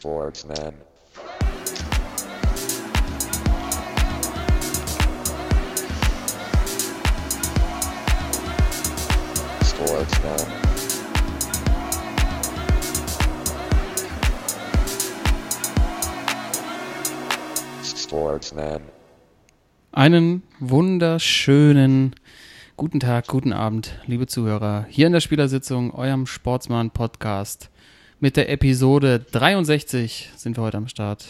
Sportsman. Sportsman. Sportsman. Einen wunderschönen guten Tag, guten Abend, liebe Zuhörer. Hier in der Spielersitzung, eurem Sportsmann-Podcast. Mit der Episode 63 sind wir heute am Start.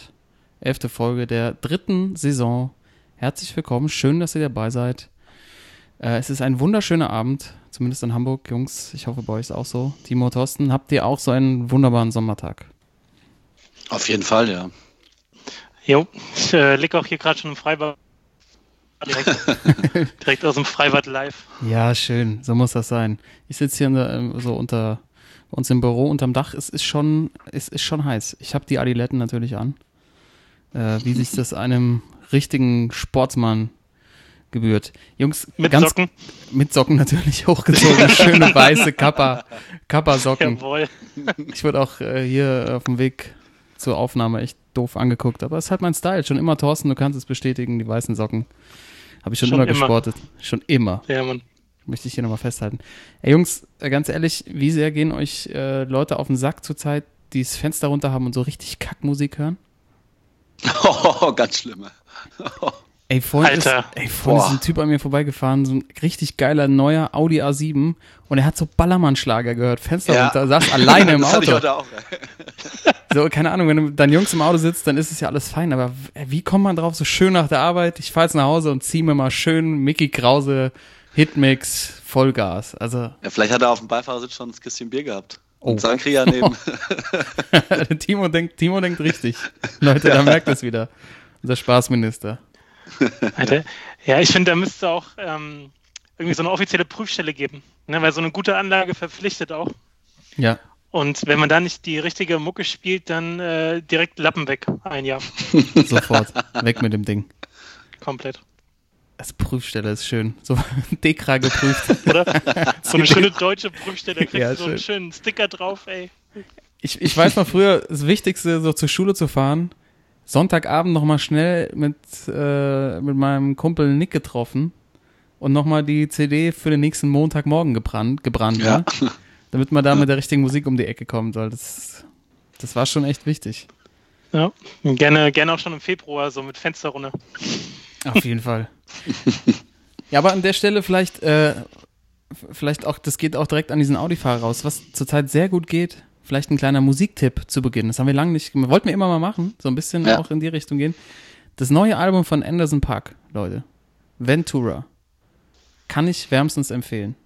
Elfte Folge der dritten Saison. Herzlich willkommen, schön, dass ihr dabei seid. Äh, es ist ein wunderschöner Abend, zumindest in Hamburg, Jungs. Ich hoffe, bei euch ist auch so. Timo, Thorsten, habt ihr auch so einen wunderbaren Sommertag? Auf jeden Fall, ja. Jo, ich äh, liege auch hier gerade schon im Freibad. Direkt, direkt aus dem Freibad live. Ja, schön, so muss das sein. Ich sitze hier in der, ähm, so unter bei uns im Büro unterm Dach. Es ist schon, es ist schon heiß. Ich habe die Adiletten natürlich an. Äh, wie sich das einem richtigen Sportsmann gebührt. Jungs, Mit ganz, Socken. Mit Socken natürlich hochgezogen. Schöne weiße Kappa, Kappa-Socken. Jawohl. Ich wurde auch äh, hier auf dem Weg zur Aufnahme echt doof angeguckt. Aber es ist halt mein Style. Schon immer, Thorsten, du kannst es bestätigen, die weißen Socken. Habe ich schon, Schon immer immer. gesportet. Schon immer. Ja, Mann. Möchte ich hier nochmal festhalten. Ey, Jungs, äh, ganz ehrlich, wie sehr gehen euch äh, Leute auf den Sack zurzeit, die das Fenster runter haben und so richtig Kackmusik hören? Oh, ganz schlimme. Ey, vorhin, ist, ey, vorhin ist ein Typ an mir vorbeigefahren, so ein richtig geiler neuer Audi A7 und er hat so Ballermann-Schlager gehört, Fenster Ja. runter, saß alleine im das hatte ich Auto. heute auch. So, keine Ahnung, wenn deinen Jungs im Auto sitzt, dann ist es ja alles fein, aber wie kommt man drauf, so schön nach der Arbeit, ich fahr jetzt nach Hause und zieh mir mal schön Mickey Krause Hitmix Vollgas. Also, Ja, vielleicht hat er auf dem Beifahrersitz schon das Kistchen Bier gehabt. Oh. Und Sankria neben. Timo denkt, Timo denkt richtig. Leute, da merkt es wieder. Unser Spaßminister. Alter. Ja, ich finde, da müsste auch ähm, irgendwie so eine offizielle Prüfstelle geben. Ne? Weil so eine gute Anlage verpflichtet auch. Ja. Und wenn man da nicht die richtige Mucke spielt, dann äh, direkt Lappen weg. Ein Jahr. Sofort. Weg mit dem Ding. Komplett. Das Prüfstelle ist schön. So Dekra geprüft. Oder? So eine schöne deutsche Prüfstelle. Da kriegst Ja, du so einen schön. schönen Sticker drauf, ey. Ich, ich weiß noch früher, das Wichtigste, so zur Schule zu fahren, Sonntagabend nochmal schnell mit, äh, mit meinem Kumpel Nick getroffen und nochmal die CD für den nächsten Montagmorgen gebrannt, gebrannt Ja. ne? damit man da mit der richtigen Musik um die Ecke kommt, weil das, das war schon echt wichtig. Ja. Gerne, gerne auch schon im Februar, so mit Fenster runter. Auf jeden Fall. Ja, aber an der Stelle vielleicht, äh, vielleicht auch, das geht auch direkt an diesen Audi-Fahrer raus, was zurzeit sehr gut geht. Vielleicht ein kleiner Musiktipp zu Beginn. Das haben wir lange nicht gemacht. Wollten wir immer mal machen, so ein bisschen Ja. auch in die Richtung gehen. Das neue Album von Anderson Park, Leute. Ventura. Kann ich wärmstens empfehlen.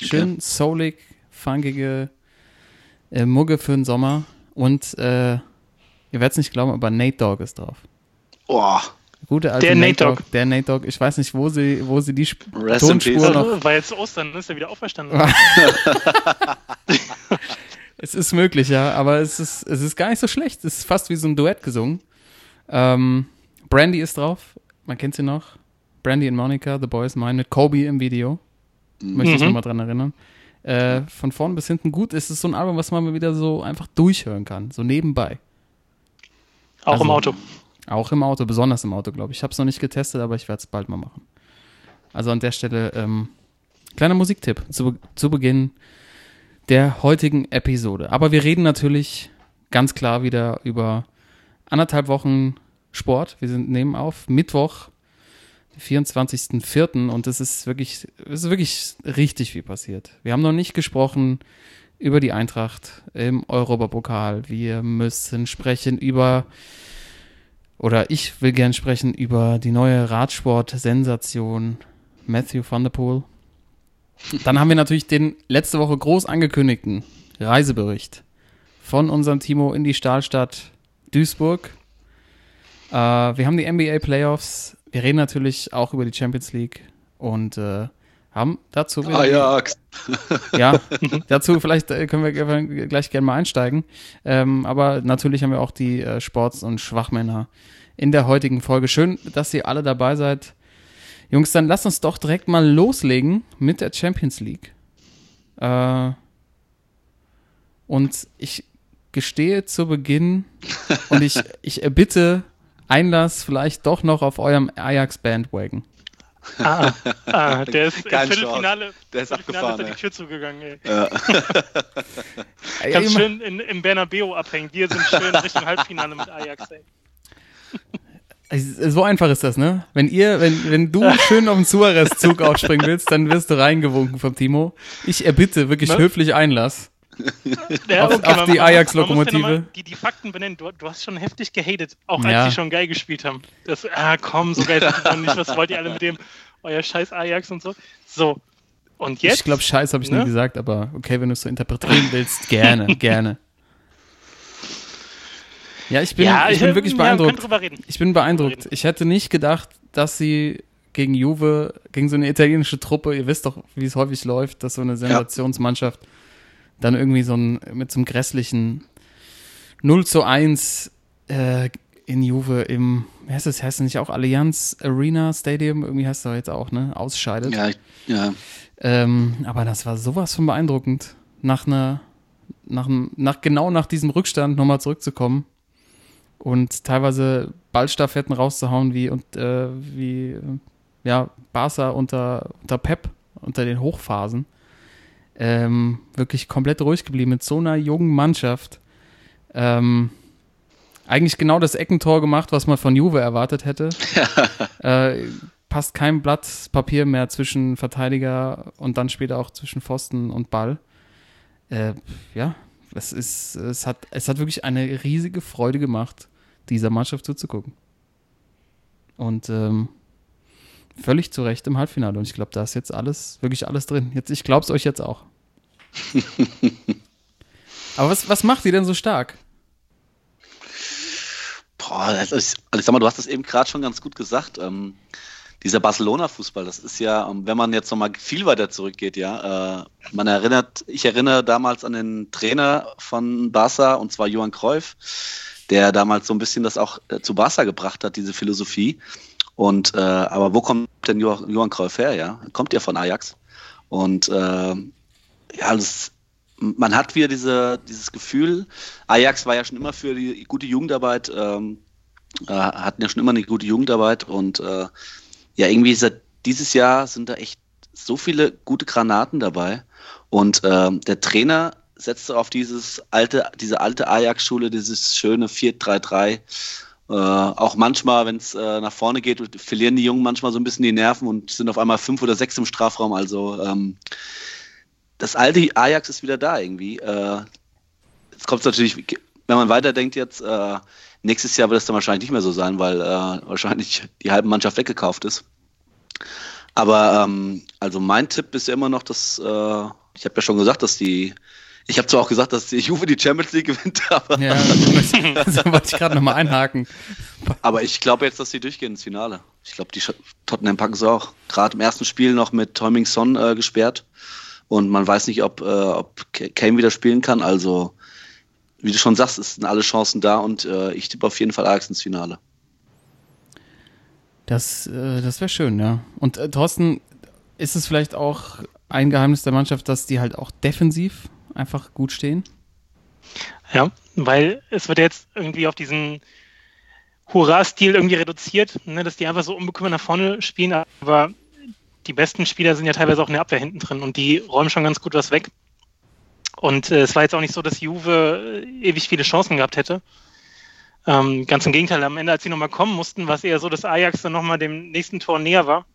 Schön soulig, funkige äh, Mugge für den Sommer. Und äh, ihr werdet es nicht glauben, aber Nate Dogg ist drauf. Oh, Gute alte Der Nate, Dogg. Dogg. Der Nate Dogg. Ich weiß nicht, wo sie, wo sie die Sp Rest in Tonspur noch. Also, war jetzt Ostern, ist er wieder auferstanden. Es ist möglich, ja, aber es ist, es ist gar nicht so schlecht. Es ist fast wie so ein Duett gesungen. Ähm, Brandy ist drauf. Man kennt sie noch. Brandy und Monica, The Boys Mine, mit Kobe im Video. Möchte ich Mhm. nochmal dran erinnern. Äh, von vorn bis hinten gut. Es ist so ein Album, was man mal wieder so einfach durchhören kann. So nebenbei. Auch Also- im Auto. Auch im Auto, besonders im Auto, glaube ich. Ich habe es noch nicht getestet, aber ich werde es bald mal machen. Also an der Stelle, ähm, kleiner Musiktipp zu, zu Beginn der heutigen Episode. Aber wir reden natürlich ganz klar wieder über anderthalb Wochen Sport. Wir sind nehmen auf Mittwoch, den 24.04. und es ist wirklich, es ist wirklich richtig viel passiert. Wir haben noch nicht gesprochen über die Eintracht im Europapokal. Wir müssen sprechen über oder ich will gern sprechen über die neue Radsport-Sensation Matthew van der Poel. Dann haben wir natürlich den letzte Woche groß angekündigten Reisebericht von unserem Timo in die Stahlstadt Duisburg. Äh, wir haben die NBA Playoffs. Wir reden natürlich auch über die Champions League und äh, haben dazu wieder Ajax. ja, dazu vielleicht äh, können wir gleich gerne mal einsteigen. Ähm, aber natürlich haben wir auch die äh, Sports- und Schwachmänner in der heutigen Folge. Schön, dass ihr alle dabei seid. Jungs, dann lasst uns doch direkt mal loslegen mit der Champions League. Äh, und ich gestehe zu Beginn und ich, ich erbitte Einlass vielleicht doch noch auf eurem Ajax-Bandwagon. Ah, ah, der ist im Viertelfinale, Der ist Viertelfinale ist abgefahren, er die. Tür zugegangen. Ey. Ja. Ganz schön in, im Bernabeu abhängen. Wir sind schön Richtung Halbfinale mit Ajax. Ey. So einfach ist das, ne? Wenn ihr, wenn, wenn du schön auf den Suarez-Zug aufspringen willst, dann wirst du reingewunken vom Timo. Ich erbitte wirklich Ne? höflich Einlass. Ja, Auf- auf die Ajax-Lokomotive. ja Die, die Fakten benennen. Du, du hast schon heftig gehatet, auch Ja. als sie schon geil gespielt haben. Das, ah, komm, so geil sind die doch nicht. Was wollt ihr alle mit dem, euer scheiß Ajax und so? So. Und jetzt? Ich glaube, Scheiß habe ich nie Ne? gesagt, aber okay, wenn du es so interpretieren willst, gerne, gerne. Ja, ich bin, ja, ich bin wirklich ja, wir können beeindruckt. Ich bin beeindruckt. Ich hätte nicht gedacht, dass sie gegen Juve, gegen so eine italienische Truppe, ihr wisst doch, wie es häufig läuft, dass so eine Sensationsmannschaft dann irgendwie so ein, mit so einem grässlichen 0 zu 1 äh, in Juve im, wie heißt das, heißt das nicht auch Allianz Arena Stadium, irgendwie heißt das jetzt auch, ne, ausscheidet. Ja, ja. Ähm, aber das war sowas von beeindruckend, nach einer, nach, nach genau nach diesem Rückstand nochmal zurückzukommen und teilweise Ballstaffetten rauszuhauen wie und äh, wie ja Barca unter unter Pep unter den Hochphasen ähm, wirklich komplett ruhig geblieben mit so einer jungen Mannschaft ähm, eigentlich genau das Eckentor gemacht, was man von Juve erwartet hätte. äh, passt kein Blatt Papier mehr zwischen Verteidiger und dann später auch zwischen Pfosten und Ball. Äh, ja, es ist, es hat, es hat wirklich eine riesige Freude gemacht, dieser Mannschaft zuzugucken. Und ähm, völlig zu Recht im Halbfinale. Und ich glaube, da ist jetzt alles, wirklich alles drin. Jetzt, ich glaube es euch jetzt auch. Aber was, was macht die denn so stark? Boah, das ist, also ich sag mal, du hast das eben gerade schon ganz gut gesagt. Ähm, dieser Barcelona-Fußball, das ist ja, ähm, wenn man jetzt nochmal viel weiter zurückgeht, ja, äh, man erinnert, ich erinnere damals an den Trainer von Barca, und zwar Johann Cruyff, der damals so ein bisschen das auch äh, zu Barca gebracht hat, diese Philosophie. Und äh, aber wo kommt denn Jo- Johann Cruyff her, ja? Kommt ja von Ajax. Und äh, ja, das, man hat wieder diese, dieses Gefühl, Ajax war ja schon immer für die gute Jugendarbeit, ähm, äh, hatten ja schon immer eine gute Jugendarbeit und äh, ja, irgendwie er, dieses Jahr sind da echt so viele gute Granaten dabei und ähm, der Trainer setzte auf dieses alte, diese alte Ajax-Schule, dieses schöne 4-3-3. Äh, auch manchmal, wenn es äh, nach vorne geht, verlieren die Jungen manchmal so ein bisschen die Nerven und sind auf einmal fünf oder sechs im Strafraum. Also ähm, das alte Ajax ist wieder da irgendwie. Äh, jetzt kommt es natürlich, wenn man weiterdenkt jetzt, äh, nächstes Jahr wird es dann wahrscheinlich nicht mehr so sein, weil äh, wahrscheinlich die halbe Mannschaft weggekauft ist. Aber ähm, also mein Tipp ist ja immer noch, dass ich habe ja schon gesagt, dass die ich habe zwar auch gesagt, dass die Juve die Champions League gewinnt, aber, Ja, also wollte ich gerade nochmal einhaken. aber ich glaube jetzt, dass sie durchgehen ins Finale. Ich glaube, die Tottenham packen sie auch. Gerade im ersten Spiel noch mit Heung Son äh, gesperrt. Und man weiß nicht, ob, äh, ob Kane wieder spielen kann. Also, wie du schon sagst, es sind alle Chancen da und äh, ich tippe auf jeden Fall Ajax ins Finale. Das, äh, das wäre schön, ja. Und äh, Thorsten, ist es vielleicht auch ein Geheimnis der Mannschaft, dass die halt auch defensiv einfach gut stehen? Ja, weil es wird jetzt irgendwie auf diesen Hurra-Stil irgendwie reduziert, ne, dass die einfach so unbekümmert nach vorne spielen, aber die besten Spieler sind ja teilweise auch in der Abwehr hinten drin und die räumen schon ganz gut was weg. Und äh, es war jetzt auch nicht so, dass Juve äh, ewig viele Chancen gehabt hätte. Ähm, ganz im Gegenteil, am Ende, als sie nochmal kommen mussten, war es eher so, dass Ajax dann nochmal dem nächsten Tor näher war.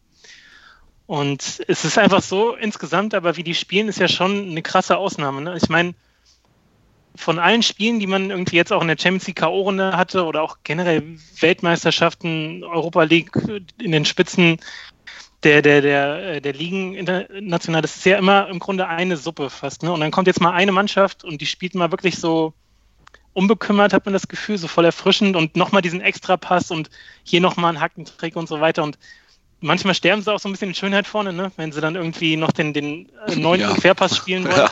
Und es ist einfach so insgesamt, aber wie die spielen, ist ja schon eine krasse Ausnahme. Ne? Ich meine, von allen Spielen, die man irgendwie jetzt auch in der Champions League K.O.-Runde hatte oder auch generell Weltmeisterschaften, Europa League in den Spitzen der, der, der, der Ligen international, das ist ja immer im Grunde eine Suppe fast. Ne? Und dann kommt jetzt mal eine Mannschaft und die spielt mal wirklich so unbekümmert, hat man das Gefühl, so voll erfrischend und nochmal diesen Extrapass und hier nochmal einen Hackentrick und so weiter. Und manchmal sterben sie auch so ein bisschen in Schönheit vorne, ne? wenn sie dann irgendwie noch den, den äh, neunten Ja. Querpass spielen wollen. Ja.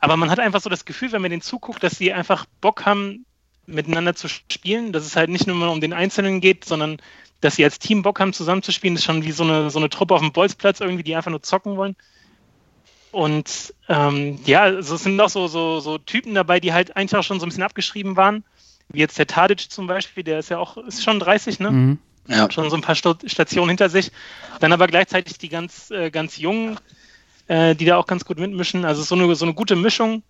Aber man hat einfach so das Gefühl, wenn man den zuguckt, dass sie einfach Bock haben, miteinander zu spielen, dass es halt nicht nur mal um den Einzelnen geht, sondern dass sie als Team Bock haben, zusammenzuspielen. Das ist schon wie so eine, so eine Truppe auf dem Bolzplatz irgendwie, die einfach nur zocken wollen. Und ähm, ja, also es sind auch so, so, so Typen dabei, die halt eigentlich auch schon so ein bisschen abgeschrieben waren. Wie jetzt der Tadic zum Beispiel, der ist ja auch, ist schon 30, ne? Mhm. Ja. Schon so ein paar Stationen hinter sich. Dann aber gleichzeitig die ganz, äh, ganz Jungen, äh, die da auch ganz gut mitmischen. Also so eine, so eine gute Mischung.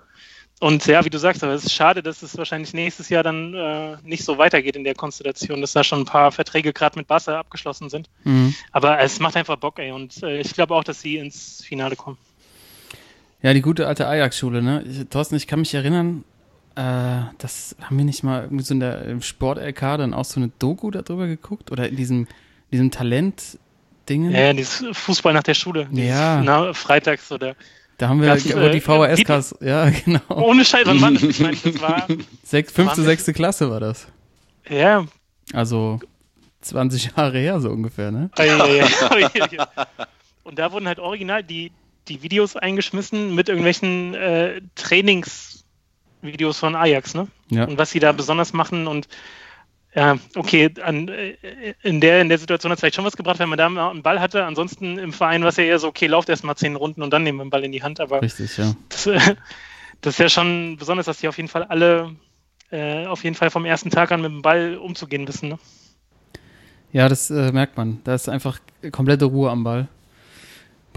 Und ja, wie du sagst, aber es ist schade, dass es wahrscheinlich nächstes Jahr dann äh, nicht so weitergeht in der Konstellation, dass da schon ein paar Verträge gerade mit Barca abgeschlossen sind. Mhm. Aber es macht einfach Bock, ey. Und äh, ich glaube auch, dass sie ins Finale kommen. Ja, die gute alte Ajax-Schule, ne? Thorsten, ich kann mich erinnern, äh, das haben wir nicht mal irgendwie so in der im Sport-LK dann auch so eine Doku darüber geguckt? Oder in diesem, diesem Talent-Dingen? Ja, dieses Fußball nach der Schule. Ja. Na, freitags oder. Da haben wir wo äh, die VHS-Cast, ja, genau. Ohne Scheiß, wann war das? Ich meine, das war. Sechs, fünfte, sechste Klasse war das. Ja, Also 20 Jahre her so ungefähr, ne? Ei. Und da wurden halt original die, die Videos eingeschmissen mit irgendwelchen äh, Trainingsvideos von Ajax, ne? Ja. Und was sie da besonders machen und ja, okay, an, äh, in, der, in der Situation hat es vielleicht schon was gebracht, wenn man da mal einen Ball hatte. Ansonsten im Verein war es ja eher so, okay, lauft erst mal zehn Runden und dann nehmen wir den Ball in die Hand. Aber Richtig, ja. das, äh, das ist ja schon besonders, dass die auf jeden Fall alle äh, auf jeden Fall vom ersten Tag an mit dem Ball umzugehen wissen. Ne? Ja, das äh, merkt man. Da ist einfach komplette Ruhe am Ball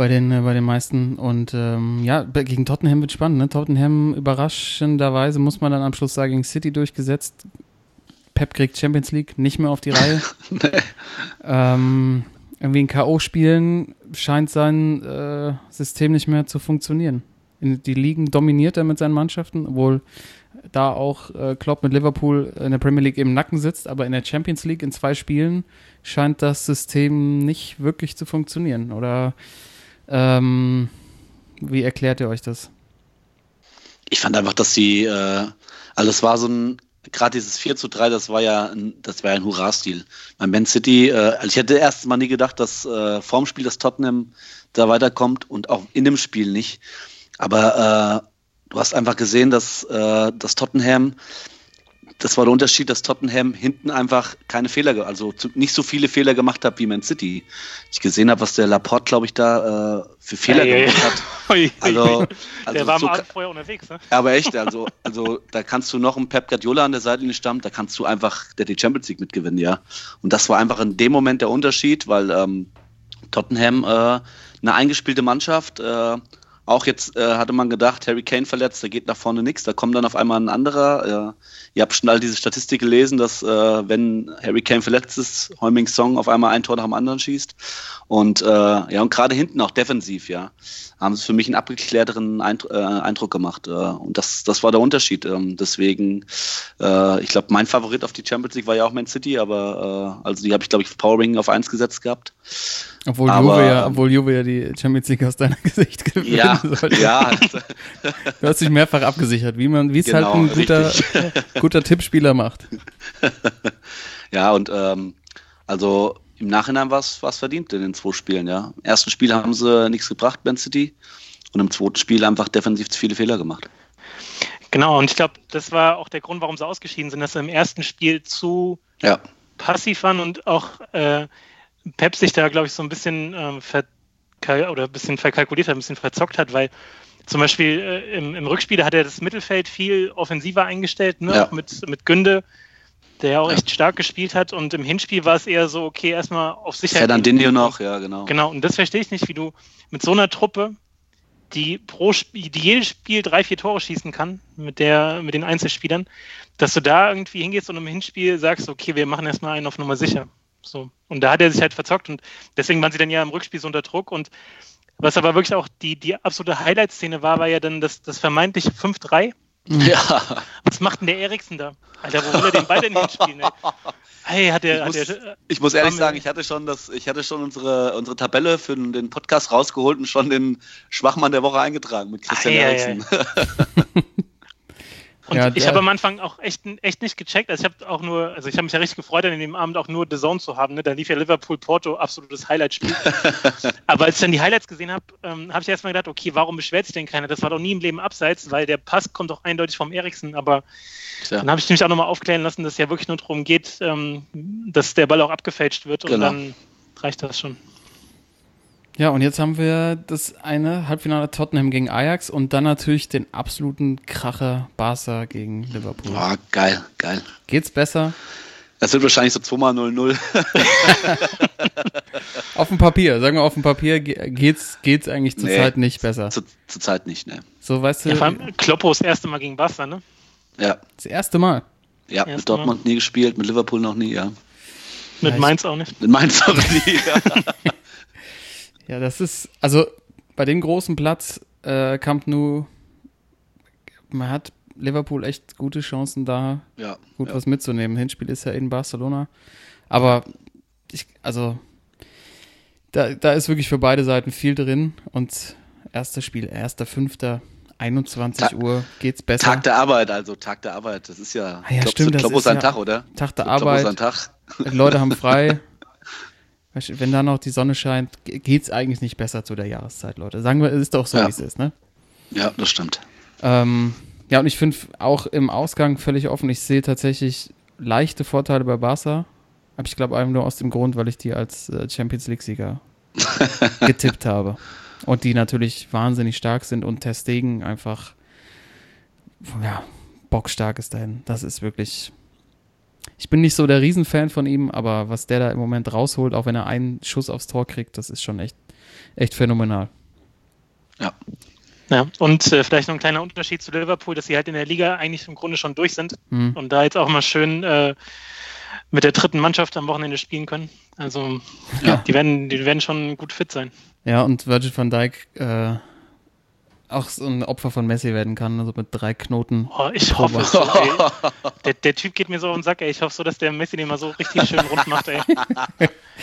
bei den, äh, bei den meisten. Und ähm, ja, gegen Tottenham wird spannend. Ne? Tottenham überraschenderweise, muss man dann am Schluss sagen, gegen City durchgesetzt. Pep kriegt Champions League nicht mehr auf die Reihe. ähm, irgendwie ein K.O. spielen scheint sein äh, System nicht mehr zu funktionieren. In, die Ligen dominiert er mit seinen Mannschaften, obwohl da auch äh, Klopp mit Liverpool in der Premier League im Nacken sitzt, aber in der Champions League in zwei Spielen scheint das System nicht wirklich zu funktionieren. Oder ähm, wie erklärt ihr euch das? Ich fand einfach, dass die, äh, also es war so ein, gerade dieses 4 zu 3, das war ja ein, das war ein Hurra-Stil. Bei Man City, äh, also ich hätte erst mal nie gedacht, dass äh, vorm Spiel das Tottenham da weiterkommt und auch in dem Spiel nicht. Aber äh, du hast einfach gesehen, dass äh, das Tottenham, das war der Unterschied, dass Tottenham hinten einfach keine Fehler, also nicht so viele Fehler gemacht hat wie Man City. Ich gesehen habe, was der Laporte, glaube ich, da äh, für Fehler ei. gemacht hat. Also, also der war am so, Abend vorher unterwegs, ne? aber echt, also, also da kannst du noch einen Pep Guardiola an der Seitenlinie stammen, da kannst du einfach der die Champions League mitgewinnen, ja. Und das war einfach in dem Moment der Unterschied, weil ähm, Tottenham äh, eine eingespielte Mannschaft, äh, auch jetzt äh, hatte man gedacht, Harry Kane verletzt, da geht nach vorne nichts, da kommt dann auf einmal ein anderer. Äh, ihr habt schon all diese Statistik gelesen, dass äh, wenn Harry Kane verletzt ist, Heuming Song auf einmal ein Tor nach dem anderen schießt. Und äh, ja, und gerade hinten auch defensiv, ja, haben sie für mich einen abgeklärteren Eindru äh, Eindruck gemacht. Äh, und das, das war der Unterschied. Ähm, deswegen, ich glaube, mein Favorit auf die Champions League war ja auch Man City, aber also die habe ich, glaube ich, Power Ranking auf 1 gesetzt gehabt. Obwohl, Aber, Juve ja, obwohl Juve ja die Champions League aus deiner Gesicht gewinnen Ja, sollte. ja, Du hast dich mehrfach abgesichert, wie man, wie es Genau, halt ein guter, guter Tippspieler macht. ja, und ähm, also im Nachhinein war es verdient in den zwei Spielen, ja. Im ersten Spiel haben sie nichts gebracht, Man City, und im zweiten Spiel einfach defensiv zu viele Fehler gemacht. Genau, und ich glaube, das war auch der Grund, warum sie ausgeschieden sind, dass sie im ersten Spiel zu Ja, passiv waren und auch äh, Pep sich da, glaube ich, so ein bisschen ähm, oder ein bisschen verkalkuliert hat, ein bisschen verzockt hat, weil zum Beispiel äh, im, im Rückspiel hat er das Mittelfeld viel offensiver eingestellt, ne? Ja. auch mit, mit Günde, der ja auch Ja. echt stark gespielt hat. Und im Hinspiel war es eher so, okay, erstmal auf Sicherheit. Fernandinho gehen. noch, ja, genau. Genau, und das verstehe ich nicht, wie du mit so einer Truppe, die pro Spiel, die jedes Spiel drei, vier Tore schießen kann, mit der, mit den Einzelspielern, dass du da irgendwie hingehst und im Hinspiel sagst, okay, wir machen erstmal einen auf Nummer sicher. So. Und da hat er sich halt verzockt und deswegen waren sie dann ja im Rückspiel so unter Druck und was aber wirklich auch die, die absolute Highlight-Szene war, war ja dann das, das vermeintliche 5-3. Ja, Was macht denn der Eriksen da? Alter, wo will er den Ball denn hinspielen? Ey? Hey, hat der, Ich hat muss- der, ich muss ehrlich sagen, ich hatte schon das, ich hatte schon unsere, unsere Tabelle für den- Podcast rausgeholt und schon den Schwachmann der Woche eingetragen mit Christian Ei, ei, ei. Eriksen. Und Ja, ich habe am Anfang auch echt, echt nicht gecheckt. Also ich habe auch nur, also ich habe mich ja richtig gefreut, an dem Abend auch nur The Zone zu haben. Ne? Da lief ja Liverpool Porto, absolutes Highlight-Spiel. Aber als ich dann die Highlights gesehen habe, ähm, habe ich erstmal gedacht, okay, warum beschwert sich denn keiner? Das war doch nie im Leben abseits, weil der Pass kommt doch eindeutig vom Eriksen. Aber Tja. dann habe ich mich auch nochmal aufklären lassen, dass es ja wirklich nur darum geht, ähm, dass der Ball auch abgefälscht wird und Genau. dann reicht das schon. Ja, und jetzt haben wir das eine Halbfinale Tottenham gegen Ajax und dann natürlich den absoluten Kracher Barca gegen Liverpool. Ah, geil, geil. Geht's besser? Das wird wahrscheinlich so 2 mal 0-0. Auf dem Papier, sagen wir auf dem Papier ge- geht's, geht's eigentlich Nee. zurzeit nicht besser. Zu, zur Zeit nicht, ne? So, weißt du, Ja, vor allem Kloppo das erste Mal gegen Barca, ne? Ja. das erste Mal. Ja, Erst mit Dortmund nie gespielt, mit Liverpool noch nie, ja. Mit Mainz auch nicht. Mit Mainz auch nie. Ja. Ja, das ist, also bei dem großen Platz, äh, Camp Nou, man hat Liverpool echt gute Chancen da, ja. gut ja. was mitzunehmen. Hinspiel ist ja in Barcelona. Aber ich, also, da, da ist wirklich für beide Seiten viel drin. Und erstes Spiel, 1.5., 21 Ta- Uhr, geht's besser. Tag der Arbeit, also Tag der Arbeit. Das ist ja, Ah ja, glaubst stimmt, du, das ist sein ja- Tag, oder? Tag der Kloppo Arbeit, Tag. Leute haben frei. Wenn da noch die Sonne scheint, ge- geht's eigentlich nicht besser zu der Jahreszeit, Leute. Sagen wir, es ist doch so, Ja. wie es ist, ne? Ja, das stimmt. Ähm, ja, und ich finde auch im Ausgang völlig offen, ich sehe tatsächlich leichte Vorteile bei Barca. Aber ich glaube einfach nur aus dem Grund, weil ich die als äh, Champions League-Sieger getippt habe. Und die natürlich wahnsinnig stark sind und Ter Stegen einfach, ja, bockstark ist dahin. Das ist wirklich. Ich bin nicht so der Riesenfan von ihm, aber was der da im Moment rausholt, auch wenn er einen Schuss aufs Tor kriegt, das ist schon echt, echt phänomenal. Ja. Ja, und äh, vielleicht noch ein kleiner Unterschied zu Liverpool, dass sie halt in der Liga eigentlich im Grunde schon durch sind Hm. und da jetzt auch mal schön äh, mit der dritten Mannschaft am Wochenende spielen können. Also Ja. die werden, die werden schon gut fit sein. Ja, und Virgil van Dijk äh, auch so ein Opfer von Messi werden kann, also mit drei Knoten. Oh, ich hoffe es so, ey. Der, der Typ geht mir so auf den Sack, ey. Ich hoffe so, dass der Messi den mal so richtig schön rund macht, ey.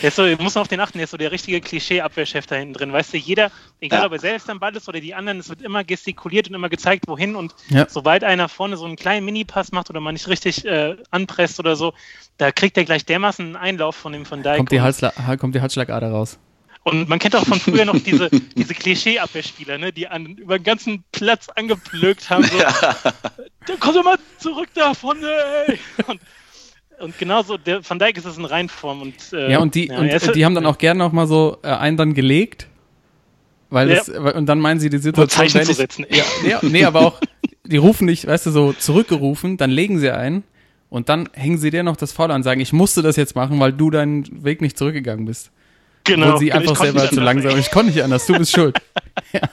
Der ist so, muss man auf den achten, der ist so der richtige Klischee-Abwehrchef da hinten drin. Weißt du, jeder, egal Ja. ob er selbst am Ball ist oder die anderen, es wird immer gestikuliert und immer gezeigt, wohin. Und Ja. sobald einer vorne so einen kleinen Mini-Pass macht oder man nicht richtig äh, anpresst oder so, da kriegt er gleich dermaßen einen Einlauf von dem von Dijk. Kommt die, Halsla kommt die Halsschlagader raus. Und man kennt auch von früher noch diese, diese Klischee-Abwehrspieler, ne, die an, über den ganzen Platz angeplögt haben. So, dann komm doch mal zurück da vorne, ey. Und, und genauso, der Van Dijk ist es in Reinform. Und, äh, Ja, und die, und er ist- die haben dann auch gerne noch mal so äh, einen dann gelegt. Weil Ja. das, und dann meinen sie die Situation. Zeichen wenn zu setzen. Ja, nee, nee, aber auch, die rufen nicht, weißt du, so zurückgerufen, dann legen sie ein und dann hängen sie dir noch das Foul an und sagen, ich musste das jetzt machen, weil du deinen Weg nicht zurückgegangen bist. Genau. und sie Ich einfach konnte selber nicht zu anders, langsam. Ich konnte nicht anders, du bist schuld.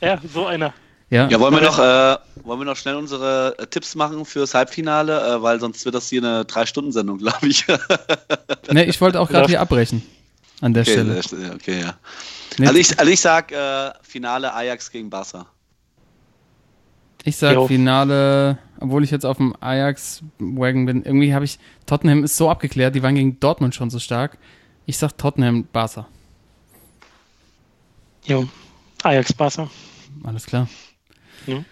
Ja, so einer. Ja, Ja, wollen wir noch, äh, wollen wir noch schnell unsere äh, Tipps machen fürs Halbfinale, äh, weil sonst wird das hier eine Drei-Stunden-Sendung, glaube ich. nee, ich wollte auch gerade hier abbrechen. An der okay, Stelle. okay, ja. Nee, Also ich, also ich sag äh, Finale Ajax gegen Barca. Ich sag Jo. Finale, obwohl ich jetzt auf dem Ajax-Wagon bin. Irgendwie habe ich, Tottenham ist so abgeklärt, die waren gegen Dortmund schon so stark. Ich sag Tottenham, Barca. Jo. Ajax Barca. Alles klar. Ja.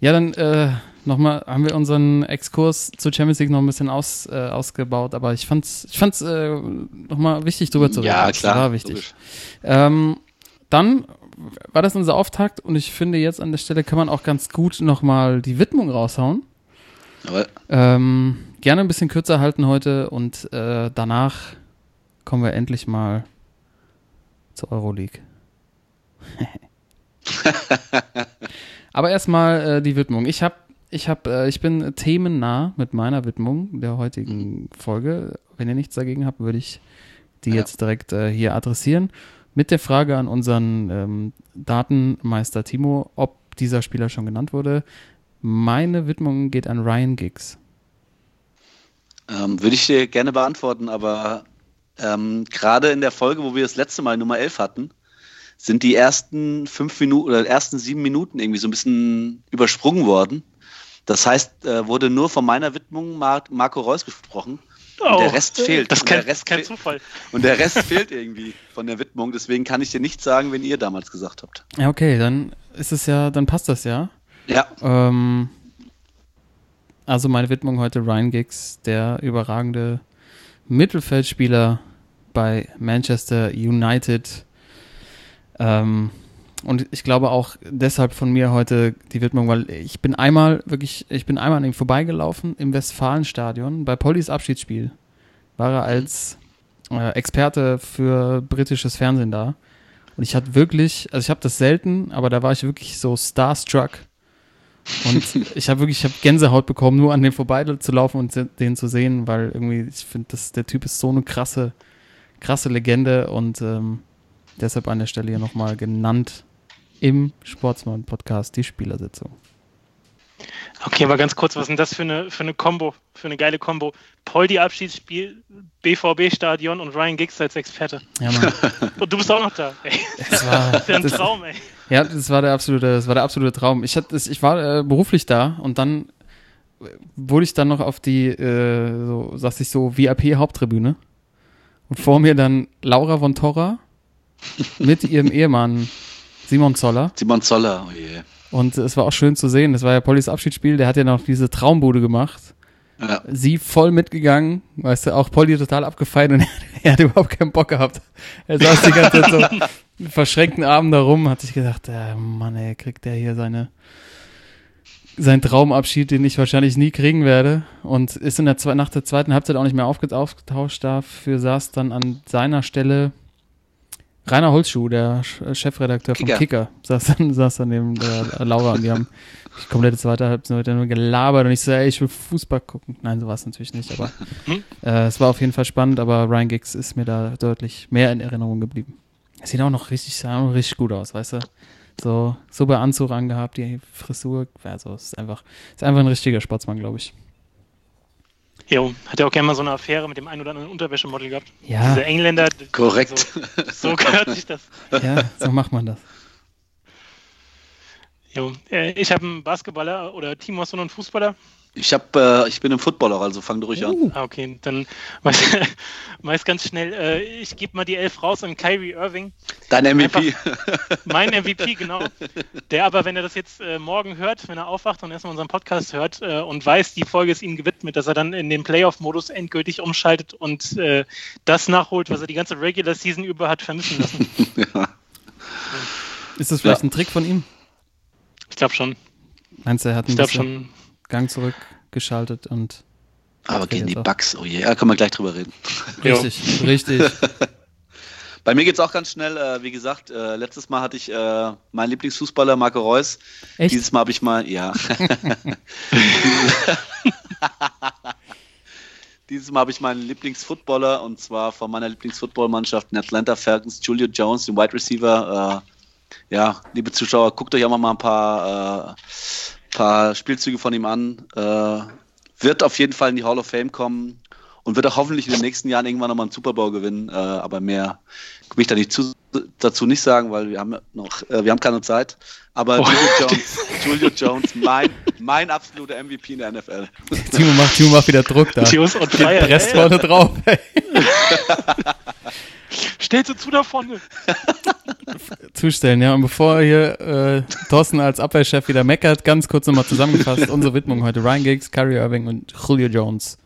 Ja, dann äh, nochmal, haben wir unseren Exkurs zur Champions League noch ein bisschen aus, äh, ausgebaut, aber ich fand's, ich fand's äh, nochmal wichtig drüber zu reden. Ja, Das klar. War wichtig. Ähm, dann war das unser Auftakt und ich finde jetzt an der Stelle kann man auch ganz gut nochmal die Widmung raushauen. Ähm, gerne ein bisschen kürzer halten heute und äh, danach kommen wir endlich mal zur Euroleague. Aber erstmal äh, die Widmung. Ich habe, ich habe, äh, ich bin themennah mit meiner Widmung der heutigen Folge. Wenn ihr nichts dagegen habt, würde ich die Ja. jetzt direkt äh, hier adressieren mit der Frage an unseren ähm, Datenmeister Timo, ob dieser Spieler schon genannt wurde. Meine Widmung geht an Ryan Giggs. Ähm, Würde ich dir gerne beantworten, aber ähm, gerade in der Folge, wo wir das letzte Mal Nummer 11 hatten, sind die ersten fünf Minuten oder ersten sieben Minuten irgendwie so ein bisschen übersprungen worden. Das heißt, äh, wurde nur von meiner Widmung Mar Marco Reus gesprochen. Und der Rest fehlt. Das ist Und kein, der Rest kein fehlt. Zufall. Und der Rest fehlt irgendwie von der Widmung. Deswegen kann ich dir nicht sagen, wenn ihr damals gesagt habt. Ja, okay, dann ist es ja, dann passt das ja. Ja, Ähm, also meine Widmung heute Ryan Giggs, der überragende Mittelfeldspieler bei Manchester United. Ähm, und ich glaube auch deshalb von mir heute die Widmung, weil ich bin einmal wirklich, ich bin einmal an ihm vorbeigelaufen im Westfalenstadion bei Pollys Abschiedsspiel. War er als äh, Experte für britisches Fernsehen da. Und ich hatte wirklich, also ich habe das selten, aber da war ich wirklich so starstruck. Und ich habe wirklich, ich habe Gänsehaut bekommen, nur an dem vorbeizulaufen und den zu sehen, weil irgendwie, ich finde, der Typ ist so eine krasse, krasse Legende und ähm, deshalb an der Stelle hier nochmal genannt im Sportsmann-Podcast die Spielersitzung. Okay, aber ganz kurz, was ist denn das für eine, für eine Combo, für eine geile Combo? Poldi Abschiedsspiel, BVB-Stadion und Ryan Giggs als Experte. Ja, Mann. Und du bist auch noch da. Ey. Das war, Das ein das, Traum, ey. Ja, das war der absolute, das war der absolute Traum. Ich hatte, ich war äh, beruflich da und dann wurde ich dann noch auf die, äh, so, sagst ich so, VIP-Haupttribüne. Und vor mir dann Laura von Torra mit ihrem Ehemann Simon Zoller. Simon Zoller, oh je. Und es war auch schön zu sehen. Das war ja Pollys Abschiedsspiel. Der hat ja noch diese Traumbude gemacht. Ja. Sie voll mitgegangen. Weißt du, auch Polly total abgefeiert und er hat überhaupt keinen Bock gehabt. Er saß die ganze Zeit so mit verschränkten Armen da rum. Hat sich gedacht, äh, Mann, ey, kriegt der hier seine, seinen Traumabschied, den ich wahrscheinlich nie kriegen werde. Und ist in der, zwe- nach der zweiten Halbzeit auch nicht mehr aufge- aufgetauscht. Dafür saß dann an seiner Stelle Rainer Holzschuh, der Chefredakteur vom Kicker. Kicker, saß dann, saß dann neben der Laura und die haben die komplette zweite Halbzeit nur gelabert und ich so, ey, ich will Fußball gucken. Nein, so war es natürlich nicht, aber Hm? äh, es war auf jeden Fall spannend, aber Ryan Giggs ist mir da deutlich mehr in Erinnerung geblieben. Es sieht auch noch richtig, sah auch noch richtig gut aus, weißt du? So, super Anzug angehabt, die Frisur, also es ist einfach, ist einfach ein richtiger Sportsmann, glaube ich. Jo, hat ja auch gerne mal so eine Affäre mit dem einen oder anderen Unterwäschemodel gehabt. Ja, Diese Engländer. Korrekt. So, so gehört sich das. ja, so macht man das. Jo, äh, ich habe einen Basketballer oder Timo, hast du noch einen Fußballer? Ich hab, äh, ich bin ein Footballer, also fang du ruhig an. Uh, Ah, okay, dann meist, meist ganz schnell. Äh, ich gebe mal die Elf raus an Kyrie Irving. Dein MVP. Mein MVP, genau. Der aber, wenn er das jetzt äh, morgen hört, wenn er aufwacht und erstmal unseren Podcast hört äh, und weiß, die Folge ist ihm gewidmet, dass er dann in den Playoff-Modus endgültig umschaltet und äh, das nachholt, was er die ganze Regular Season über hat vermissen lassen. ja. ist das vielleicht Ja. ein Trick von ihm? Ich glaube schon. Meinst du, er hat ein Ich glaube schon. Gang zurückgeschaltet und Aber gegen die. Bugs, oh je, da können wir gleich drüber reden. Richtig, richtig. Bei mir geht's auch ganz schnell. Äh, wie gesagt, äh, letztes Mal hatte ich äh, meinen Lieblingsfußballer Marco Reus. Echt? Dieses Mal habe ich mal, ja. Dieses Mal habe ich meinen Lieblingsfootballer und zwar von meiner Lieblingsfootballmannschaft, den Atlanta Falcons, Julio Jones, den Wide Receiver. Äh, ja, liebe Zuschauer, guckt euch auch mal ein paar, äh, paar Spielzüge von ihm an. Äh, wird auf jeden Fall in die Hall of Fame kommen und wird auch hoffentlich in den nächsten Jahren irgendwann nochmal einen Super Bowl gewinnen. Äh, aber mehr will ich da nicht zu, dazu nicht sagen, weil wir haben noch, äh, wir haben keine Zeit. Aber Oh. Julio Jones, Julio Jones, mein, mein absoluter MVP in der NFL. Timo macht, Timo macht wieder Druck da. Tios und Freier. presst ey. vorne drauf. ey. Stellst du zu da vorne? Zustellen, ja. Und bevor hier äh, Thorsten als Abwehrchef wieder meckert, ganz kurz nochmal zusammengefasst, unsere Widmung heute Ryan Giggs, Kyrie Irving und Julio Jones.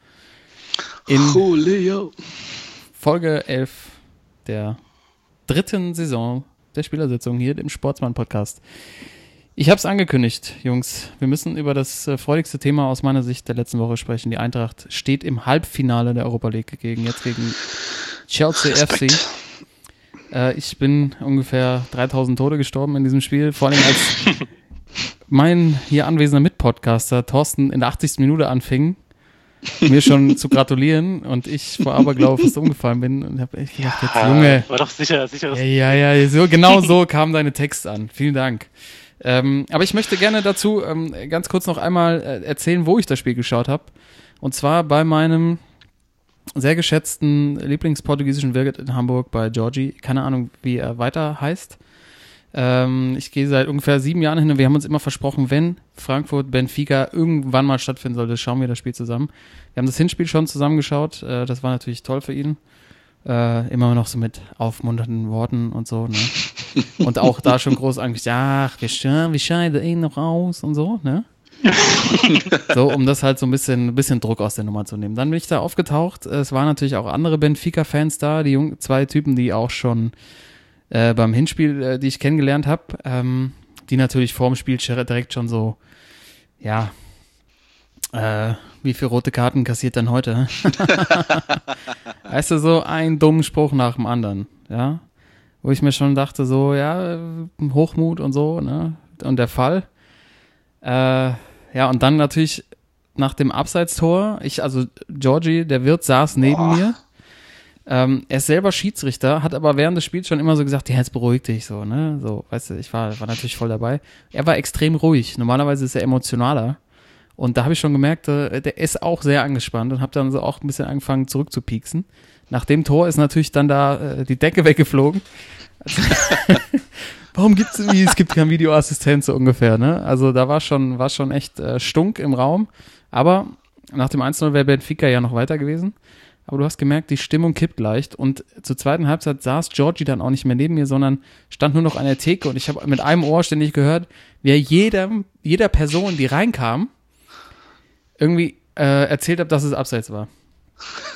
In Julio. Folge 11 der dritten Saison der Spielersitzung hier im Sportsmann-Podcast. Ich habe es angekündigt, Jungs. Wir müssen über das äh, freudigste Thema aus meiner Sicht der letzten Woche sprechen. Die Eintracht steht im Halbfinale der Europa League gegen jetzt gegen Chelsea Respekt. FC. Äh, ich bin ungefähr 3000 Tode gestorben in diesem Spiel, vor allem als mein hier anwesender Mitpodcaster Thorsten in der 80. Minute anfing, mir schon zu gratulieren und ich vor Aberglaube fast umgefallen bin und habe echt gedacht, jetzt, Junge, War doch sicher, sicheres. ja, ja, ja, so, genau so kam deine Text an. Vielen Dank. Ähm, aber ich möchte gerne dazu ähm, ganz kurz noch einmal äh, erzählen, wo ich das Spiel geschaut habe. Und zwar bei meinem sehr geschätzten Lieblingsportugiesischen Wirt in Hamburg bei Georgie. Keine Ahnung, wie er weiter heißt. Ähm, ich gehe seit ungefähr sieben Jahren hin und wir haben uns immer versprochen, wenn Frankfurt Benfica irgendwann mal stattfinden sollte, schauen wir das Spiel zusammen. Wir haben das Hinspiel schon zusammengeschaut. Äh, das war natürlich toll für ihn. Äh, immer noch so mit aufmunternden Worten und so, ne? Und auch da schon groß eigentlich, ach, wir, wir scheiden eh noch aus und so, ne? so, um das halt so ein bisschen, ein bisschen Druck aus der Nummer zu nehmen. Dann bin ich da aufgetaucht. Es waren natürlich auch andere Benfica-Fans da, die jung, zwei Typen, die auch schon äh, beim Hinspiel, äh, die ich kennengelernt habe, ähm, die natürlich vorm Spiel direkt schon so, ja, äh, wie viele rote Karten kassiert dann heute? weißt du, so ein dummen Spruch nach dem anderen, ja. wo ich mir schon dachte, so, ja, Hochmut und so, ne? Und der Fall. Äh, ja, und dann natürlich nach dem Abseitstor, ich, also Georgie, der Wirt, saß neben Boah. mir. Ähm, er ist selber Schiedsrichter, hat aber während des Spiels schon immer so gesagt, ja, jetzt beruhig dich so, ne? So, weißt du, ich war, war natürlich voll dabei. Er war extrem ruhig. Normalerweise ist er emotionaler. Und da habe ich schon gemerkt, äh, der ist auch sehr angespannt und habe dann so auch ein bisschen angefangen zurückzupieksen. Nach dem Tor ist natürlich dann da äh, die Decke weggeflogen. Warum gibt's irgendwie, es gibt keinen Videoassistent so ungefähr, ne? Also da war schon, war schon echt äh, Stunk im Raum. Aber nach dem 1-0 wäre Benfica ja noch weiter gewesen. Aber du hast gemerkt, die Stimmung kippt leicht. Und zur zweiten Halbzeit saß Georgie dann auch nicht mehr neben mir, sondern stand nur noch an der Theke. Und ich habe mit einem Ohr ständig gehört, wie er jedem, jeder Person, die reinkam, irgendwie äh, erzählt hat, dass es abseits war.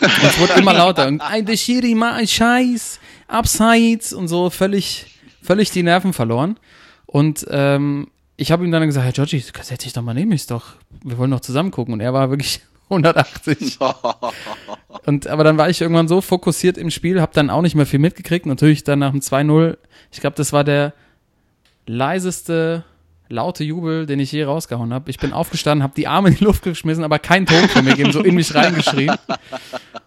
Und es wurde immer lauter. Und ein der Schiri, mal ein Scheiß, abseits und so völlig, völlig die Nerven verloren. Und ähm, ich habe ihm dann gesagt, Herr Georgie, setz dich doch mal neben mich, doch. Wir wollen doch zusammen gucken. Und er war wirklich 180. Und aber dann war ich irgendwann so fokussiert im Spiel, habe dann auch nicht mehr viel mitgekriegt. Natürlich dann nach dem 2-0, ich glaube, das war der leiseste laute Jubel, den ich je rausgehauen habe. Ich bin aufgestanden, habe die Arme in die Luft geschmissen, aber keinen Ton von mir gegeben, so in mich reingeschrien.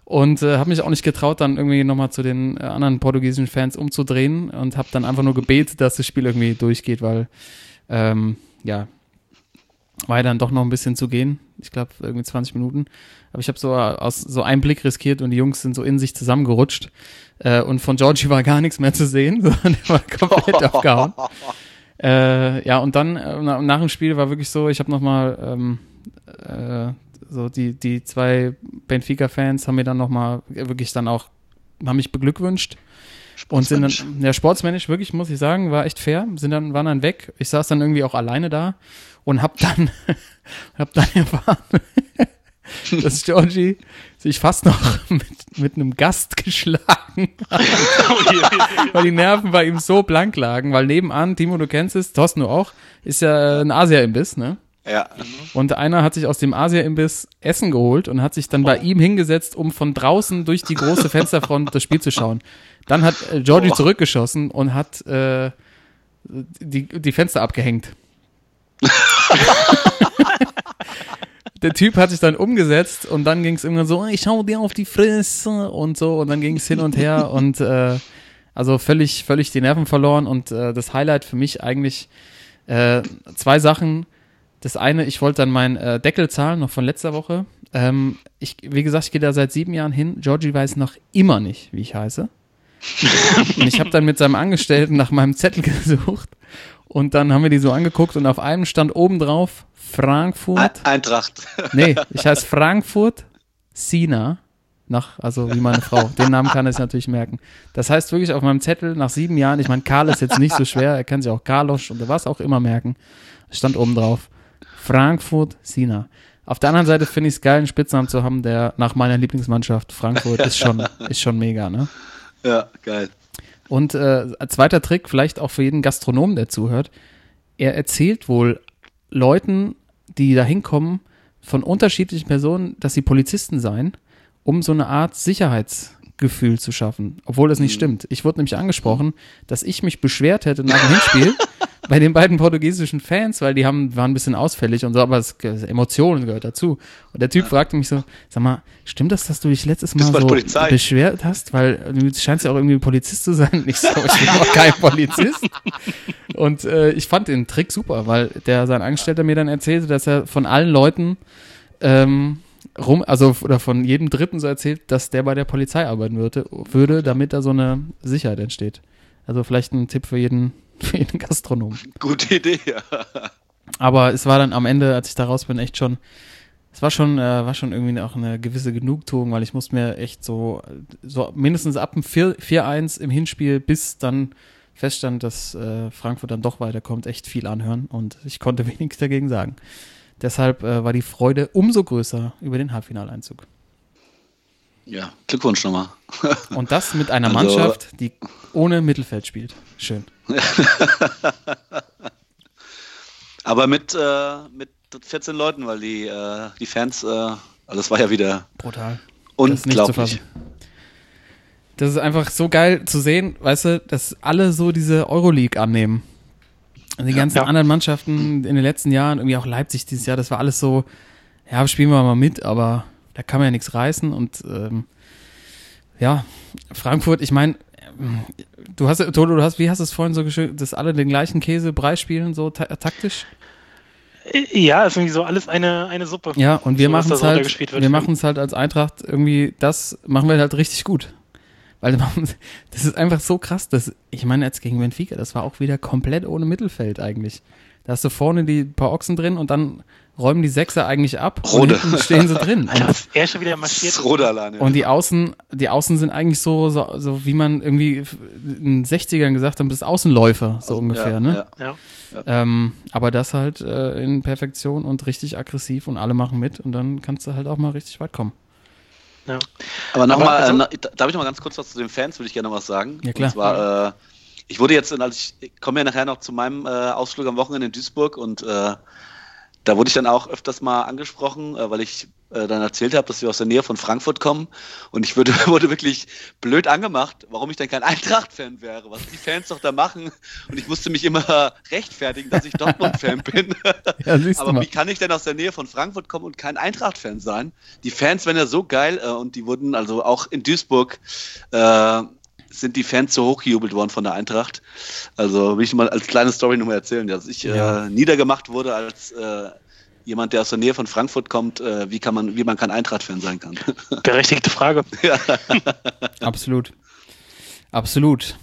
Und äh, habe mich auch nicht getraut, dann irgendwie nochmal zu den äh, anderen portugiesischen Fans umzudrehen und habe dann einfach nur gebetet, dass das Spiel irgendwie durchgeht, weil ähm, ja, war ja dann doch noch ein bisschen zu gehen. Ich glaube, irgendwie 20 Minuten. Aber ich habe so aus so einen Blick riskiert und die Jungs sind so in sich zusammengerutscht. Äh, und von Georgie war gar nichts mehr zu sehen, sondern der war komplett aufgehauen. Äh, ja, und dann äh, na- nach dem Spiel war wirklich so, ich habe nochmal ähm, äh, so die, die zwei Benfica-Fans haben mir dann nochmal wirklich dann auch, haben mich beglückwünscht. Und sind dann, ja, sportsmännisch wirklich, muss ich sagen, war echt fair. Sind dann, waren dann weg. Ich saß dann irgendwie auch alleine da und hab dann, hab dann erfahren, dass Georgie sich fast noch mit, mit einem Gast geschlagen hat, weil die Nerven bei ihm so blank lagen, weil nebenan, Timo, du kennst es, Thorsten, du auch, ist ja ein Asia-Imbiss, ne? Ja. Und einer hat sich aus dem Asia-Imbiss Essen geholt und hat sich dann bei ihm hingesetzt, um von draußen durch die große Fensterfront das Spiel zu schauen. Dann hat äh, Georgie Oh. zurückgeschossen und hat äh, die, die Fenster abgehängt. Der Typ hat sich dann umgesetzt und dann ging es irgendwann so, ich schau dir auf die Fresse und so und dann ging es hin und her und äh, also völlig, völlig die Nerven verloren und äh, das Highlight für mich eigentlich äh, zwei Sachen. Das eine, ich wollte dann meinen äh, Deckel zahlen, noch von letzter Woche. Ähm, ich, wie gesagt, ich gehe da seit sieben Jahren hin. Georgie weiß noch immer nicht, wie ich heiße. und ich habe dann mit seinem Angestellten nach meinem Zettel gesucht. Und dann haben wir die so angeguckt und auf einem stand oben drauf Frankfurt. Ein- Eintracht. Nee, ich heiße Frankfurt Sina. Nach, also wie meine Frau. Den Namen kann er sich natürlich merken. Das heißt wirklich auf meinem Zettel nach sieben Jahren, ich meine, Karl ist jetzt nicht so schwer, er kann sich auch Carlos und was auch immer merken. Stand oben drauf. Frankfurt Sina. Auf der anderen Seite finde ich es geil, einen Spitznamen zu haben, der nach meiner Lieblingsmannschaft Frankfurt ist schon, ist schon mega, ne? Ja, geil. Und äh, zweiter Trick, vielleicht auch für jeden Gastronomen, der zuhört, er erzählt wohl Leuten, die da hinkommen, von unterschiedlichen Personen, dass sie Polizisten seien, um so eine Art Sicherheitsgefühl zu schaffen, obwohl das nicht stimmt. Ich wurde nämlich angesprochen, dass ich mich beschwert hätte nach dem Hinspiel bei den beiden portugiesischen Fans, weil die haben, waren ein bisschen ausfällig und so, aber es, Emotionen gehört dazu. Und der Typ fragte mich so, sag mal, stimmt das, dass du dich letztes Mal so Polizei? beschwert hast? Weil du scheinst ja auch irgendwie Polizist zu sein. Ich so, ich bin auch kein Polizist. Und äh, ich fand den Trick super, weil der sein Angestellter mir dann erzählte, dass er von allen Leuten ähm, rum, also oder von jedem Dritten so erzählt, dass der bei der Polizei arbeiten würde, würde, damit da so eine Sicherheit entsteht. Also vielleicht ein Tipp für jeden, für jeden Gastronom. Gute Idee. Ja. Aber es war dann am Ende, als ich da raus bin, echt schon, es war schon, äh, war schon irgendwie auch eine gewisse Genugtuung, weil ich musste mir echt so, so mindestens ab dem 4 4-1 im Hinspiel, bis dann feststand, dass äh, Frankfurt dann doch weiterkommt, echt viel anhören und ich konnte wenig dagegen sagen. Deshalb äh, war die Freude umso größer über den Halbfinaleinzug. ja, Glückwunsch nochmal. Und das mit einer Also- Mannschaft, die ohne Mittelfeld spielt. Schön. Aber mit, äh, mit 14 Leuten, weil die, äh, die Fans, äh, also das war ja wieder Brutal. Zu unglaublich. das ist einfach so geil zu sehen, weißt du, dass alle so diese Euroleague annehmen. Die ganzen Ja. anderen Mannschaften in den letzten Jahren, irgendwie auch Leipzig dieses Jahr, das war alles so, ja, spielen wir mal mit, aber da kann man ja nichts reißen. Und ähm, ja, Frankfurt, ich meine, du hast, Toto, du hast, wie hast du es vorhin so geschrieben, dass alle den gleichen Käsebrei spielen, so ta taktisch? Ja, ist irgendwie so alles eine, eine Suppe. Ja, und wir So, machen es halt, wir machen es halt als Eintracht irgendwie, das machen wir halt richtig gut. Weil das ist einfach so krass, dass, ich meine jetzt gegen Benfica, das war auch wieder komplett ohne Mittelfeld eigentlich. Da hast du vorne die paar Ochsen drin und dann räumen die Sechser eigentlich ab Rode. und hinten stehen sie drin. Und, er schon wieder marschiert. ist Rode alleine. und die Außen, die Außen sind eigentlich so, so, so wie man irgendwie in den 60ern gesagt hat, das Außenläufer, so ungefähr, ja, ne? Ja. Ja. Ähm, aber das halt äh, in Perfektion und richtig aggressiv und alle machen mit und dann kannst du halt auch mal richtig weit kommen. Ja. Aber nochmal, also- äh, darf ich noch mal ganz kurz was zu den Fans, würde ich gerne noch was sagen. Ja, klar. Und zwar, äh, ich wurde jetzt, als ich, ich komme ja nachher noch zu meinem äh, Ausflug am Wochenende in Duisburg und äh, da wurde ich dann auch öfters mal angesprochen, äh, weil ich äh, dann erzählt habe, dass wir aus der Nähe von Frankfurt kommen und ich wurde, wurde wirklich blöd angemacht, warum ich denn kein Eintracht-Fan wäre, was die Fans doch da machen und ich musste mich immer rechtfertigen, dass ich Dortmund-Fan bin. Ja, Aber wie kann ich denn aus der Nähe von Frankfurt kommen und kein Eintracht-Fan sein? Die Fans werden ja so geil äh, und die wurden also auch in Duisburg äh, sind die Fans so hochgejubelt worden von der Eintracht. Also will ich mal als kleine Story nochmal erzählen, dass ich Ja. äh, niedergemacht wurde als äh, jemand, der aus der Nähe von Frankfurt kommt, äh, wie kann man, wie man kein Eintracht-Fan sein kann. Berechtigte Frage. Absolut. Absolut.